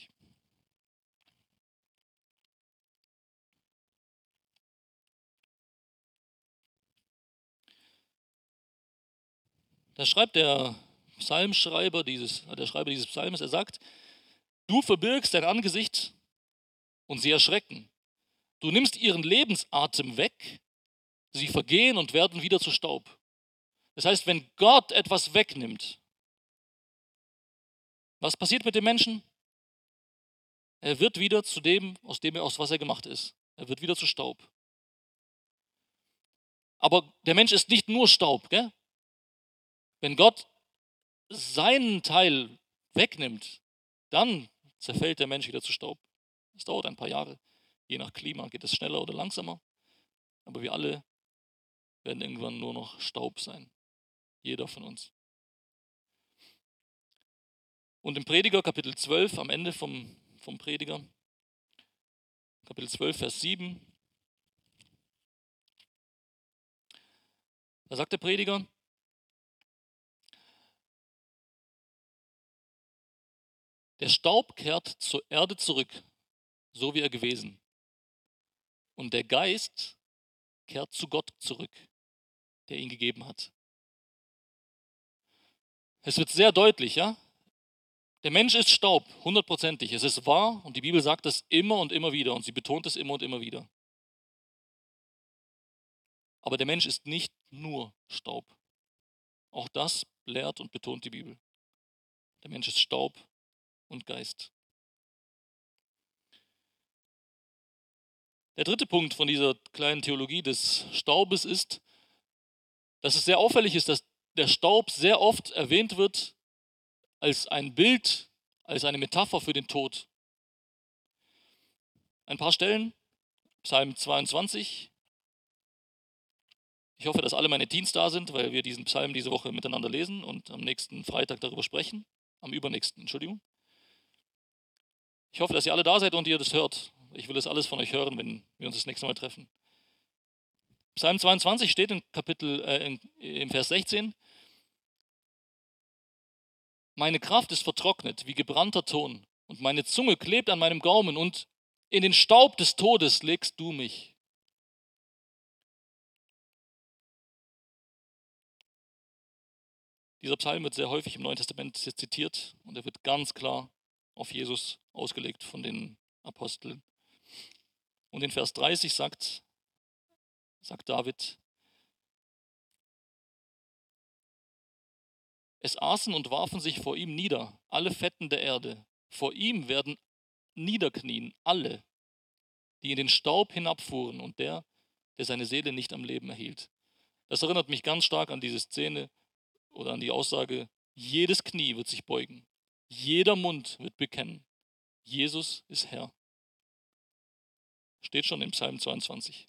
Speaker 1: Da schreibt der Psalmschreiber dieses, der Schreiber dieses Psalms, er sagt, du verbirgst dein Angesicht und sie erschrecken. Du nimmst ihren Lebensatem weg, sie vergehen und werden wieder zu Staub. Das heißt, wenn Gott etwas wegnimmt, was passiert mit dem Menschen? Er wird wieder zu dem, aus dem er aus was er gemacht ist. Er wird wieder zu Staub. Aber der Mensch ist nicht nur Staub. Gell? Wenn Gott seinen Teil wegnimmt, dann zerfällt der Mensch wieder zu Staub. Es dauert ein paar Jahre. Je nach Klima geht es schneller oder langsamer. Aber wir alle werden irgendwann nur noch Staub sein. Jeder von uns. Und im Prediger Kapitel 12, am Ende vom, vom Prediger, Kapitel 12, Vers 7, da sagt der Prediger, der Staub kehrt zur Erde zurück, so wie er gewesen. Und der Geist kehrt zu Gott zurück, der ihn gegeben hat. Es wird sehr deutlich, ja? Der Mensch ist Staub, hundertprozentig. Es ist wahr und die Bibel sagt das immer und immer wieder und sie betont es immer und immer wieder. Aber der Mensch ist nicht nur Staub. Auch das lehrt und betont die Bibel. Der Mensch ist Staub und Geist. Der dritte Punkt von dieser kleinen Theologie des Staubes ist, dass es sehr auffällig ist, dass der Staub sehr oft erwähnt wird als ein Bild, als eine Metapher für den Tod. Ein paar Stellen, Psalm 22. Ich hoffe, dass alle meine Teens da sind, weil wir diesen Psalm diese Woche miteinander lesen und am nächsten Freitag darüber sprechen. Am übernächsten, Entschuldigung. Ich hoffe, dass ihr alle da seid und ihr das hört. Ich will das alles von euch hören, wenn wir uns das nächste Mal treffen. Psalm 22 steht in Kapitel, äh, in, im Vers 16. Meine Kraft ist vertrocknet wie gebrannter Ton und meine Zunge klebt an meinem Gaumen und in den Staub des Todes legst du mich. Dieser Psalm wird sehr häufig im Neuen Testament zitiert und er wird ganz klar auf Jesus ausgelegt von den Aposteln. Und in Vers 30 sagt, sagt David, es aßen und warfen sich vor ihm nieder, alle Fetten der Erde. Vor ihm werden niederknien alle, die in den Staub hinabfuhren und der, der seine Seele nicht am Leben erhielt. Das erinnert mich ganz stark an diese Szene oder an die Aussage, jedes Knie wird sich beugen, jeder Mund wird bekennen, Jesus ist Herr. Steht schon im Psalm 22.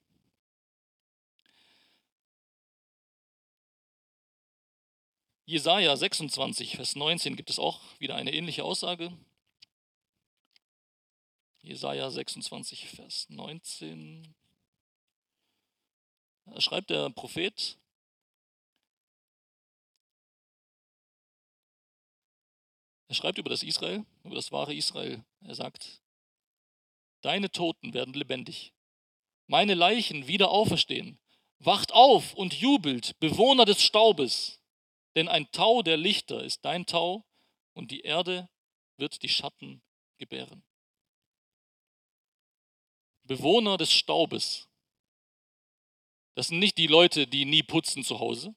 Speaker 1: Jesaja 26, Vers 19 gibt es auch wieder eine ähnliche Aussage. Jesaja 26, Vers 19. Da schreibt der Prophet, er schreibt über das Israel, über das wahre Israel. Er sagt, Deine Toten werden lebendig. Meine Leichen wieder auferstehen. Wacht auf und jubelt, Bewohner des Staubes. Denn ein Tau der Lichter ist dein Tau und die Erde wird die Schatten gebären. Bewohner des Staubes. Das sind nicht die Leute, die nie putzen zu Hause.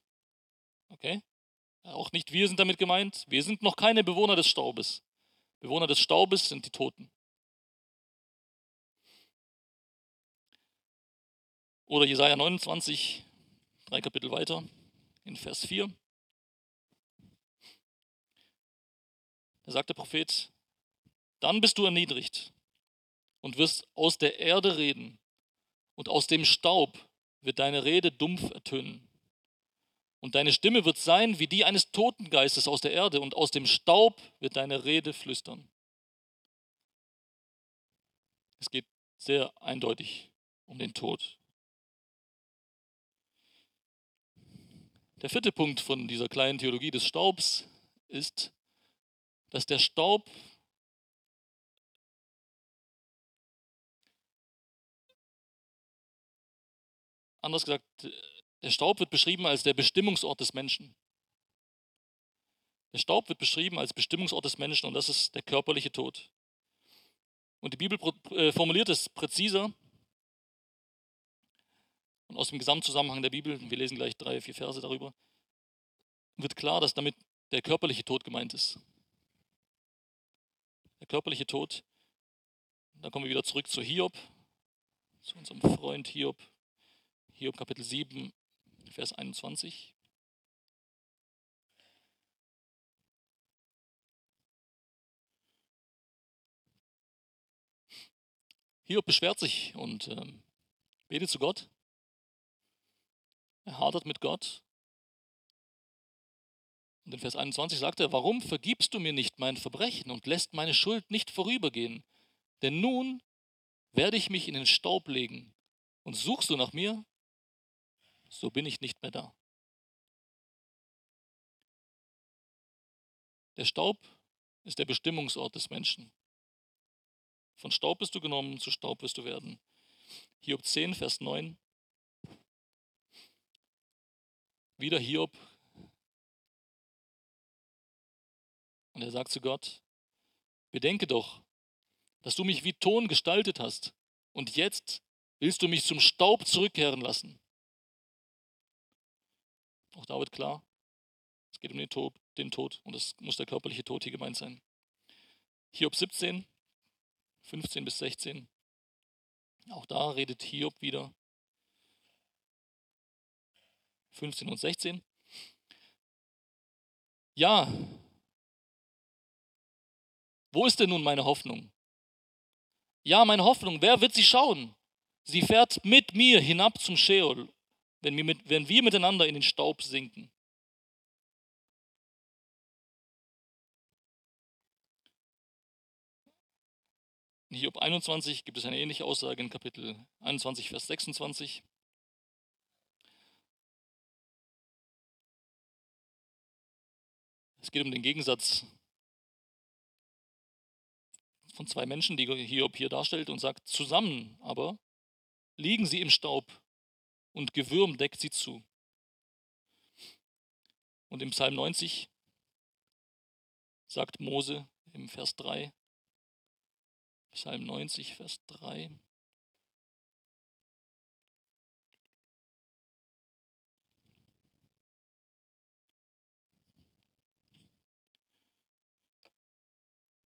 Speaker 1: Okay? Auch nicht wir sind damit gemeint. Wir sind noch keine Bewohner des Staubes. Bewohner des Staubes sind die Toten. Oder Jesaja 29, drei Kapitel weiter, in Vers 4. Da sagt der Prophet, dann bist du erniedrigt und wirst aus der Erde reden und aus dem Staub wird deine Rede dumpf ertönen. Und deine Stimme wird sein wie die eines Totengeistes aus der Erde und aus dem Staub wird deine Rede flüstern. Es geht sehr eindeutig um den Tod. Der vierte Punkt von dieser kleinen Theologie des Staubs ist, dass der Staub anders gesagt, der Staub wird beschrieben als der Bestimmungsort des Menschen. Der Staub wird beschrieben als Bestimmungsort des Menschen und das ist der körperliche Tod. Und die Bibel äh, formuliert es präziser und aus dem Gesamtzusammenhang der Bibel, wir lesen gleich drei, vier Verse darüber, wird klar, dass damit der körperliche Tod gemeint ist. Der körperliche Tod. Dann kommen wir wieder zurück zu Hiob, zu unserem Freund Hiob. Hiob Kapitel 7, Vers 21. Hiob beschwert sich und äh, betet zu Gott. Er hadert mit Gott. Und in Vers 21 sagt er, warum vergibst du mir nicht mein Verbrechen und lässt meine Schuld nicht vorübergehen? Denn nun werde ich mich in den Staub legen und suchst du nach mir, so bin ich nicht mehr da. Der Staub ist der Bestimmungsort des Menschen. Von Staub bist du genommen, zu Staub wirst du werden. Hiob 10, Vers 9. Wieder Hiob. Und er sagt zu Gott, bedenke doch, dass du mich wie Ton gestaltet hast und jetzt willst du mich zum Staub zurückkehren lassen. Auch da wird klar, es geht um den Tod, den Tod und es muss der körperliche Tod hier gemeint sein. Hiob 17, 15 bis 16. Auch da redet Hiob wieder. 15 und 16. Ja, wo ist denn nun meine Hoffnung? Ja, meine Hoffnung, wer wird sie schauen? Sie fährt mit mir hinab zum Sheol, wenn wir, mit, wenn wir miteinander in den Staub sinken. In Hiob 21 gibt es eine ähnliche Aussage in Kapitel 21, Vers 26. Es geht um den Gegensatz von zwei Menschen, die Hiob hier darstellt und sagt, zusammen aber liegen sie im Staub und Gewürm deckt sie zu. Und im Psalm 90 sagt Mose im Vers 3, Psalm 90, Vers 3.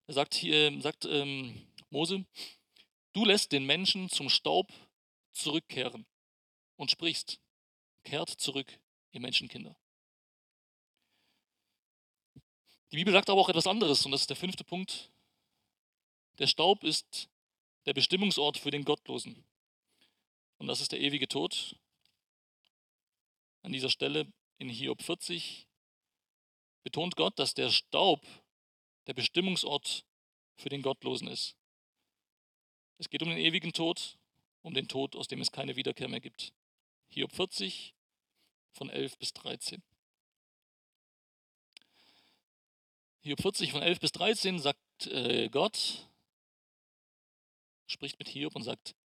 Speaker 1: Er sagt hier, sagt ähm, Mose, du lässt den Menschen zum Staub zurückkehren und sprichst, kehrt zurück, ihr Menschenkinder. Die Bibel sagt aber auch etwas anderes und das ist der fünfte Punkt. Der Staub ist der Bestimmungsort für den Gottlosen. Und das ist der ewige Tod. An dieser Stelle in Hiob 40 betont Gott, dass der Staub der Bestimmungsort für den Gottlosen ist. Es geht um den ewigen Tod, um den Tod, aus dem es keine Wiederkehr mehr gibt. Hiob 40 von 11 bis 13. Hiob 40 von 11 bis 13 sagt äh, Gott, spricht mit Hiob und sagt,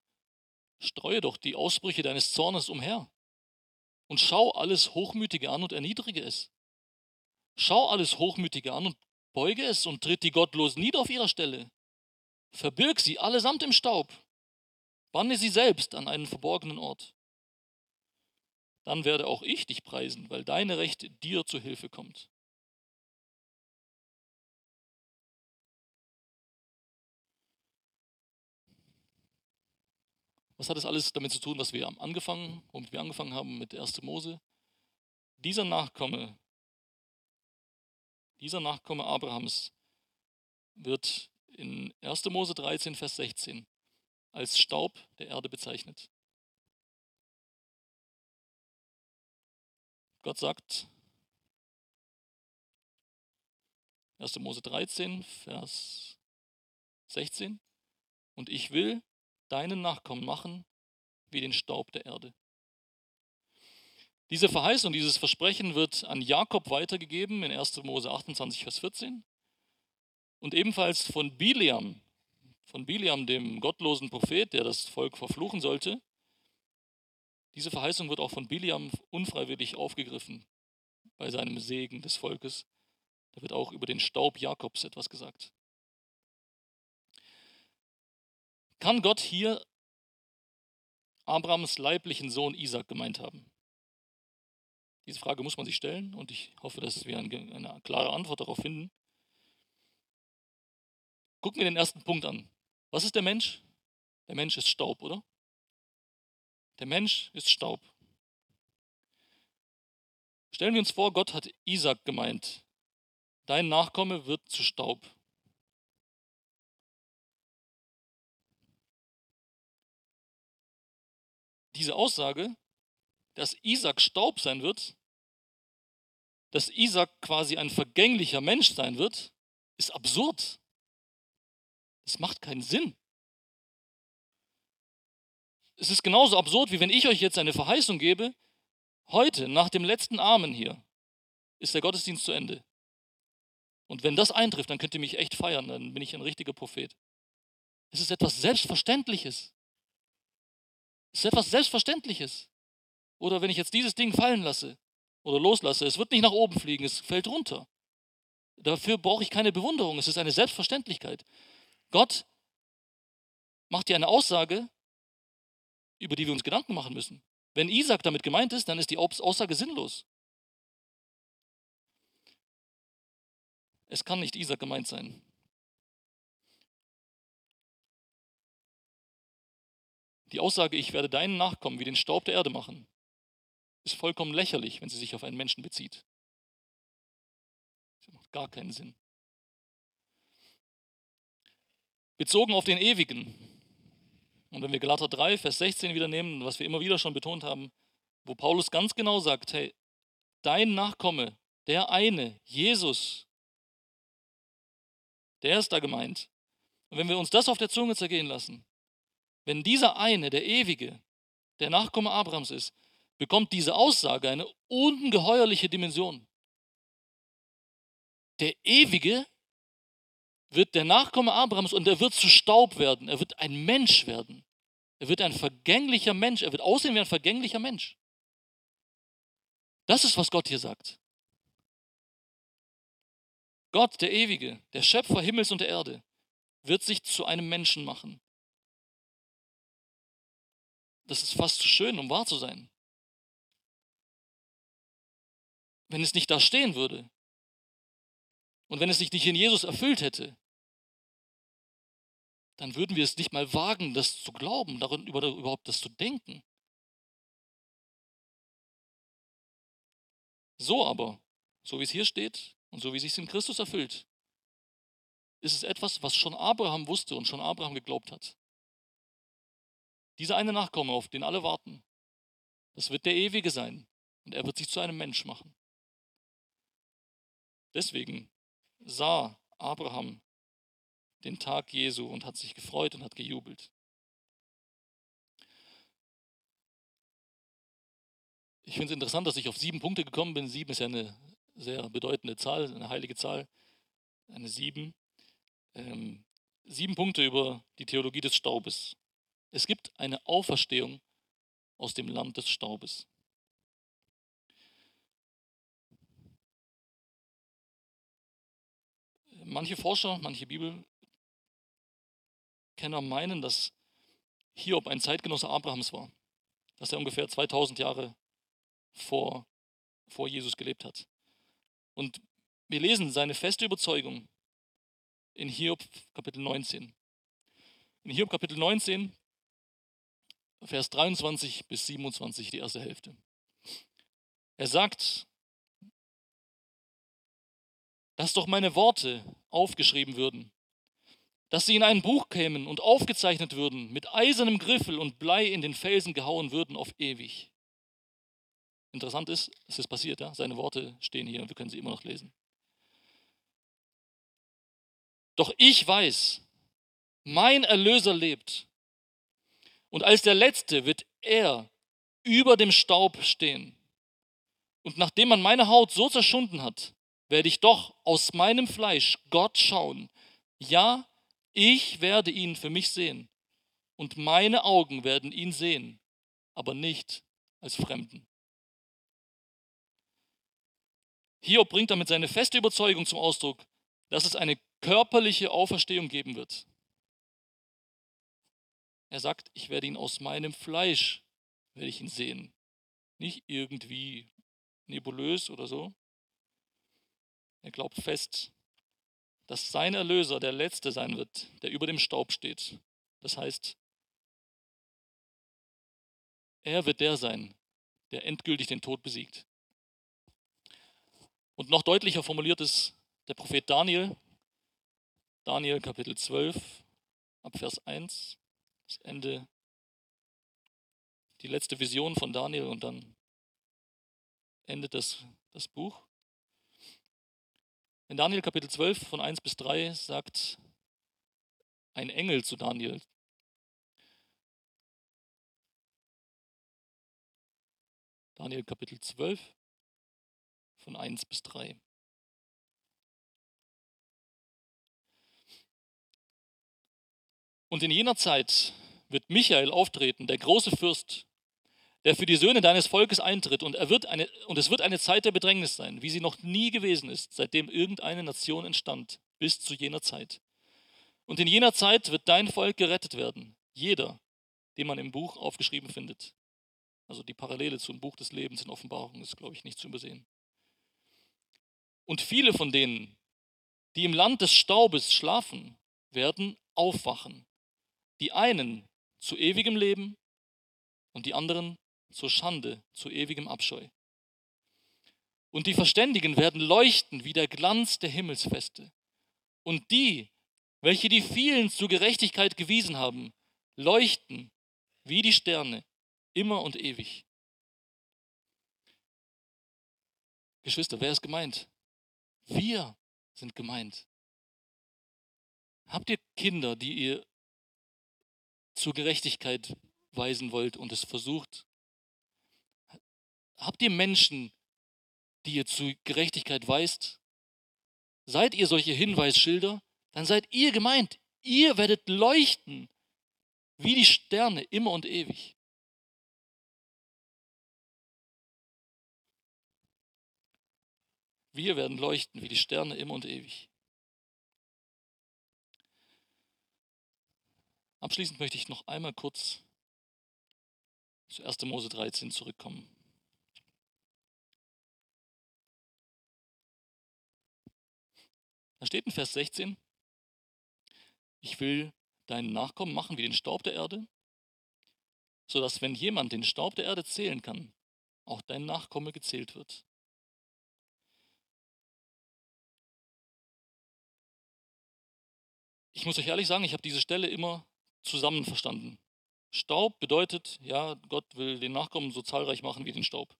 Speaker 1: streue doch die Ausbrüche deines Zornes umher und schau alles Hochmütige an und erniedrige es. Schau alles Hochmütige an und beuge es und tritt die Gottlosen nieder auf ihrer Stelle. Verbirg sie allesamt im Staub. Banne sie selbst an einen verborgenen Ort. Dann werde auch ich dich preisen, weil deine Rechte dir zu Hilfe kommt. Was hat das alles damit zu tun, was wir angefangen, womit wir angefangen haben mit 1. Mose? Dieser Nachkomme, dieser Nachkomme Abrahams wird in 1. Mose 13, Vers 16 als Staub der Erde bezeichnet. Gott sagt, 1. Mose 13, Vers 16, und ich will deinen Nachkommen machen wie den Staub der Erde. Diese Verheißung, dieses Versprechen wird an Jakob weitergegeben in 1. Mose 28, Vers 14 und ebenfalls von Biliam, von Biliam, dem gottlosen Prophet, der das Volk verfluchen sollte. Diese Verheißung wird auch von Biliam unfreiwillig aufgegriffen bei seinem Segen des Volkes. Da wird auch über den Staub Jakobs etwas gesagt. Kann Gott hier Abrahams leiblichen Sohn Isaac gemeint haben? Diese Frage muss man sich stellen und ich hoffe, dass wir eine klare Antwort darauf finden. Gucken wir den ersten Punkt an. Was ist der Mensch? Der Mensch ist Staub, oder? Der Mensch ist Staub. Stellen wir uns vor, Gott hat Isaac gemeint. Dein Nachkomme wird zu Staub. Diese Aussage, dass Isaac Staub sein wird, dass Isaac quasi ein vergänglicher Mensch sein wird, ist absurd. Es macht keinen Sinn. Es ist genauso absurd, wie wenn ich euch jetzt eine Verheißung gebe, heute, nach dem letzten Amen hier, ist der Gottesdienst zu Ende. Und wenn das eintrifft, dann könnt ihr mich echt feiern, dann bin ich ein richtiger Prophet. Es ist etwas Selbstverständliches. Es ist etwas Selbstverständliches. Oder wenn ich jetzt dieses Ding fallen lasse oder loslasse, es wird nicht nach oben fliegen, es fällt runter. Dafür brauche ich keine Bewunderung, es ist eine Selbstverständlichkeit. Gott macht dir eine Aussage, über die wir uns Gedanken machen müssen. Wenn Isaac damit gemeint ist, dann ist die Aussage sinnlos. Es kann nicht Isaac gemeint sein. Die Aussage, ich werde deinen Nachkommen wie den Staub der Erde machen, ist vollkommen lächerlich, wenn sie sich auf einen Menschen bezieht. Das macht gar keinen Sinn. Bezogen auf den Ewigen. Und wenn wir Galater 3, Vers 16 wieder nehmen, was wir immer wieder schon betont haben, wo Paulus ganz genau sagt, hey, dein Nachkomme, der eine, Jesus, der ist da gemeint. Und wenn wir uns das auf der Zunge zergehen lassen, wenn dieser eine, der Ewige, der Nachkomme Abrahams ist, bekommt diese Aussage eine ungeheuerliche Dimension. Der Ewige wird der Nachkomme Abrahams und er wird zu Staub werden. Er wird ein Mensch werden. Er wird ein vergänglicher Mensch. Er wird aussehen wie ein vergänglicher Mensch. Das ist, was Gott hier sagt. Gott, der Ewige, der Schöpfer Himmels und der Erde, wird sich zu einem Menschen machen. Das ist fast zu schön, um wahr zu sein. Wenn es nicht da stehen würde und wenn es sich nicht in Jesus erfüllt hätte, dann würden wir es nicht mal wagen, das zu glauben, darüber überhaupt das zu denken. So aber, so wie es hier steht und so wie es sich in Christus erfüllt, ist es etwas, was schon Abraham wusste und schon Abraham geglaubt hat. Dieser eine Nachkomme, auf den alle warten, das wird der Ewige sein und er wird sich zu einem Mensch machen. Deswegen sah Abraham den Tag Jesu und hat sich gefreut und hat gejubelt. Ich finde es interessant, dass ich auf sieben Punkte gekommen bin. Sieben ist ja eine sehr bedeutende Zahl, eine heilige Zahl, eine sieben. Ähm, sieben Punkte über die Theologie des Staubes. Es gibt eine Auferstehung aus dem Land des Staubes. Manche Forscher, manche Bibelkenner meinen, dass Hiob ein Zeitgenosse Abrahams war, dass er ungefähr 2000 Jahre vor, vor Jesus gelebt hat. Und wir lesen seine feste Überzeugung in Hiob Kapitel 19. In Hiob Kapitel 19 Vers 23 bis 27, die erste Hälfte. Er sagt, dass doch meine Worte aufgeschrieben würden, dass sie in ein Buch kämen und aufgezeichnet würden, mit eisernem Griffel und Blei in den Felsen gehauen würden auf ewig. Interessant ist, es ist passiert, ja? seine Worte stehen hier und wir können sie immer noch lesen. Doch ich weiß, mein Erlöser lebt und als der Letzte wird er über dem Staub stehen. Und nachdem man meine Haut so zerschunden hat, werde ich doch aus meinem Fleisch Gott schauen. Ja, ich werde ihn für mich sehen. Und meine Augen werden ihn sehen, aber nicht als Fremden. Hiob bringt damit seine feste Überzeugung zum Ausdruck, dass es eine körperliche Auferstehung geben wird. Er sagt, ich werde ihn aus meinem Fleisch, werde ich ihn sehen. Nicht irgendwie nebulös oder so. Er glaubt fest, dass sein Erlöser der Letzte sein wird, der über dem Staub steht. Das heißt, er wird der sein, der endgültig den Tod besiegt. Und noch deutlicher formuliert es der Prophet Daniel, Daniel Kapitel 12, ab Vers 1, das Ende, die letzte Vision von Daniel und dann endet das, das Buch. In Daniel Kapitel 12 von 1 bis 3 sagt ein Engel zu Daniel, Daniel Kapitel 12 von 1 bis 3. Und in jener Zeit wird Michael auftreten, der große Fürst, der für die Söhne deines Volkes eintritt. Und, er wird eine, und es wird eine Zeit der Bedrängnis sein, wie sie noch nie gewesen ist, seitdem irgendeine Nation entstand, bis zu jener Zeit. Und in jener Zeit wird dein Volk gerettet werden, jeder, den man im Buch aufgeschrieben findet. Also die Parallele zum Buch des Lebens in Offenbarung ist, glaube ich, nicht zu übersehen. Und viele von denen, die im Land des Staubes schlafen, werden aufwachen. Die einen zu ewigem Leben und die anderen zur Schande, zu ewigem Abscheu. Und die Verständigen werden leuchten wie der Glanz der Himmelsfeste. Und die, welche die vielen zur Gerechtigkeit gewiesen haben, leuchten wie die Sterne immer und ewig. Geschwister, wer ist gemeint? Wir sind gemeint. Habt ihr Kinder, die ihr zur Gerechtigkeit weisen wollt und es versucht? Habt ihr Menschen, die ihr zur Gerechtigkeit weist? Seid ihr solche Hinweisschilder? Dann seid ihr gemeint. Ihr werdet leuchten wie die Sterne immer und ewig. Wir werden leuchten wie die Sterne immer und ewig. Abschließend möchte ich noch einmal kurz zu 1. Mose 13 zurückkommen. Da steht in Vers 16, ich will deinen Nachkommen machen wie den Staub der Erde, sodass wenn jemand den Staub der Erde zählen kann, auch dein Nachkomme gezählt wird. ich muss euch ehrlich sagen, ich habe diese Stelle immer zusammen verstanden. Staub bedeutet, ja, Gott will den Nachkommen so zahlreich machen wie den Staub.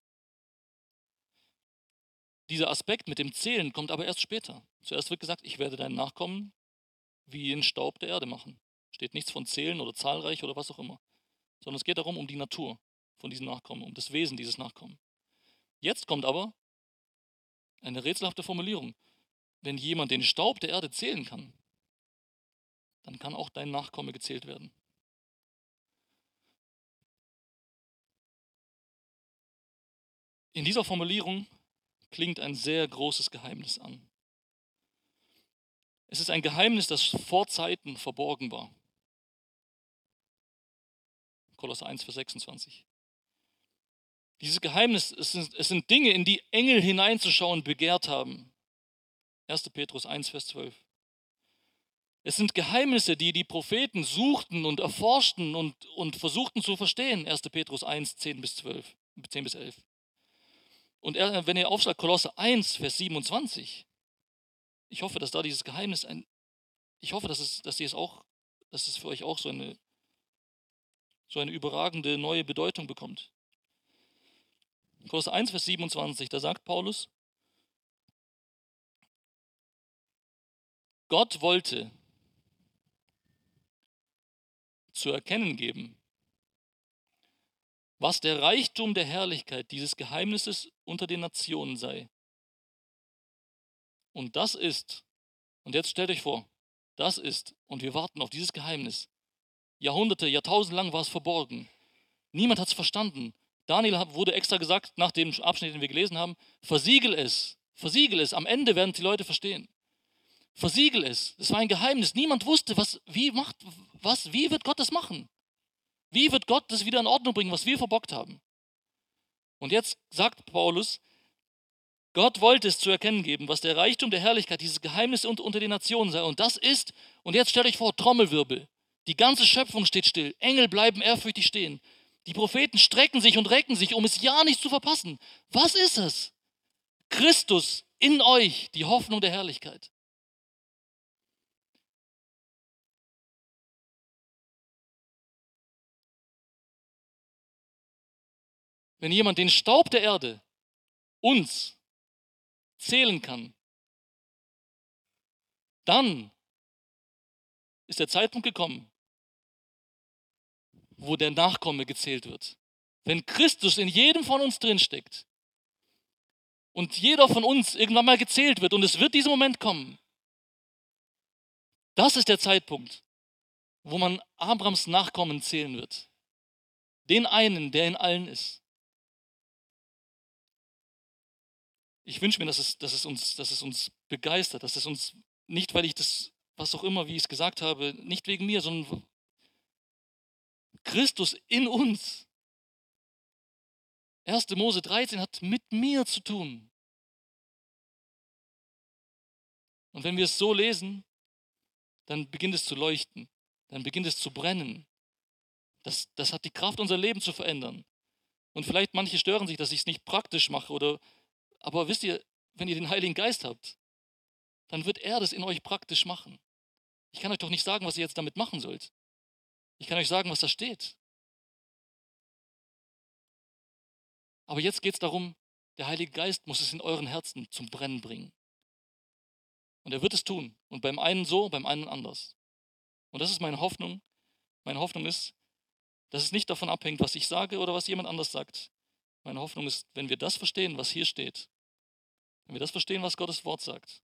Speaker 1: Dieser Aspekt mit dem Zählen kommt aber erst später. Zuerst wird gesagt, ich werde deinen Nachkommen wie den Staub der Erde machen. Steht nichts von Zählen oder zahlreich oder was auch immer. Sondern es geht darum, um die Natur von diesen Nachkommen, um das Wesen dieses Nachkommen. Jetzt kommt aber eine rätselhafte Formulierung. Wenn jemand den Staub der Erde zählen kann, dann kann auch dein Nachkomme gezählt werden. In dieser Formulierung klingt ein sehr großes Geheimnis an. Es ist ein Geheimnis, das vor Zeiten verborgen war. Kolosser 1, Vers 26. Dieses Geheimnis, es sind, es sind Dinge, in die Engel hineinzuschauen begehrt haben. 1. Petrus 1, Vers 12. Es sind Geheimnisse, die die Propheten suchten und erforschten und, und versuchten zu verstehen. 1. Petrus 1, 10 bis 12, 10 bis 11. Und er, wenn ihr aufschlagt, Kolosse 1, Vers 27, ich hoffe, dass da dieses Geheimnis ein, ich hoffe, dass es, dass ihr es auch, dass es für euch auch so eine, so eine überragende neue Bedeutung bekommt. Kolosse 1, Vers 27, da sagt Paulus, Gott wollte, zu erkennen geben, was der Reichtum der Herrlichkeit dieses Geheimnisses unter den Nationen sei. Und das ist, und jetzt stellt euch vor, das ist, und wir warten auf dieses Geheimnis. Jahrhunderte, Jahrtausende lang war es verborgen. Niemand hat es verstanden. Daniel wurde extra gesagt, nach dem Abschnitt, den wir gelesen haben, versiegel es, versiegel es, am Ende werden die Leute verstehen. Versiegel es. Es war ein Geheimnis. Niemand wusste, was, wie macht, was, wie wird Gott das machen? Wie wird Gott das wieder in Ordnung bringen, was wir verbockt haben? Und jetzt sagt Paulus, Gott wollte es zu erkennen geben, was der Reichtum der Herrlichkeit, dieses Geheimnis unter den Nationen sei. Und das ist, und jetzt stellt euch vor, Trommelwirbel. Die ganze Schöpfung steht still. Engel bleiben ehrfürchtig stehen. Die Propheten strecken sich und recken sich, um es ja nicht zu verpassen. Was ist es? Christus in euch, die Hoffnung der Herrlichkeit. Wenn jemand den Staub der Erde uns zählen kann, dann ist der Zeitpunkt gekommen, wo der Nachkomme gezählt wird. Wenn Christus in jedem von uns drinsteckt und jeder von uns irgendwann mal gezählt wird und es wird dieser Moment kommen, das ist der Zeitpunkt, wo man Abrams Nachkommen zählen wird. Den einen, der in allen ist. Ich wünsche mir, dass es, dass, es uns, dass es uns begeistert, dass es uns nicht, weil ich das, was auch immer, wie ich es gesagt habe, nicht wegen mir, sondern Christus in uns. 1. Mose 13 hat mit mir zu tun. Und wenn wir es so lesen, dann beginnt es zu leuchten, dann beginnt es zu brennen. Das, das hat die Kraft, unser Leben zu verändern. Und vielleicht manche stören sich, dass ich es nicht praktisch mache oder aber wisst ihr, wenn ihr den Heiligen Geist habt, dann wird er das in euch praktisch machen. Ich kann euch doch nicht sagen, was ihr jetzt damit machen sollt. Ich kann euch sagen, was da steht. Aber jetzt geht es darum, der Heilige Geist muss es in euren Herzen zum Brennen bringen. Und er wird es tun. Und beim einen so, beim einen anders. Und das ist meine Hoffnung. Meine Hoffnung ist, dass es nicht davon abhängt, was ich sage oder was jemand anders sagt. Meine Hoffnung ist, wenn wir das verstehen, was hier steht, wenn wir das verstehen, was Gottes Wort sagt,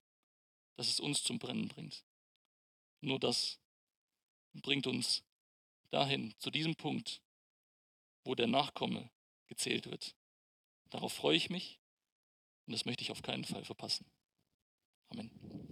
Speaker 1: dass es uns zum Brennen bringt. Nur das bringt uns dahin, zu diesem Punkt, wo der Nachkomme gezählt wird. Darauf freue ich mich und das möchte ich auf keinen Fall verpassen. Amen.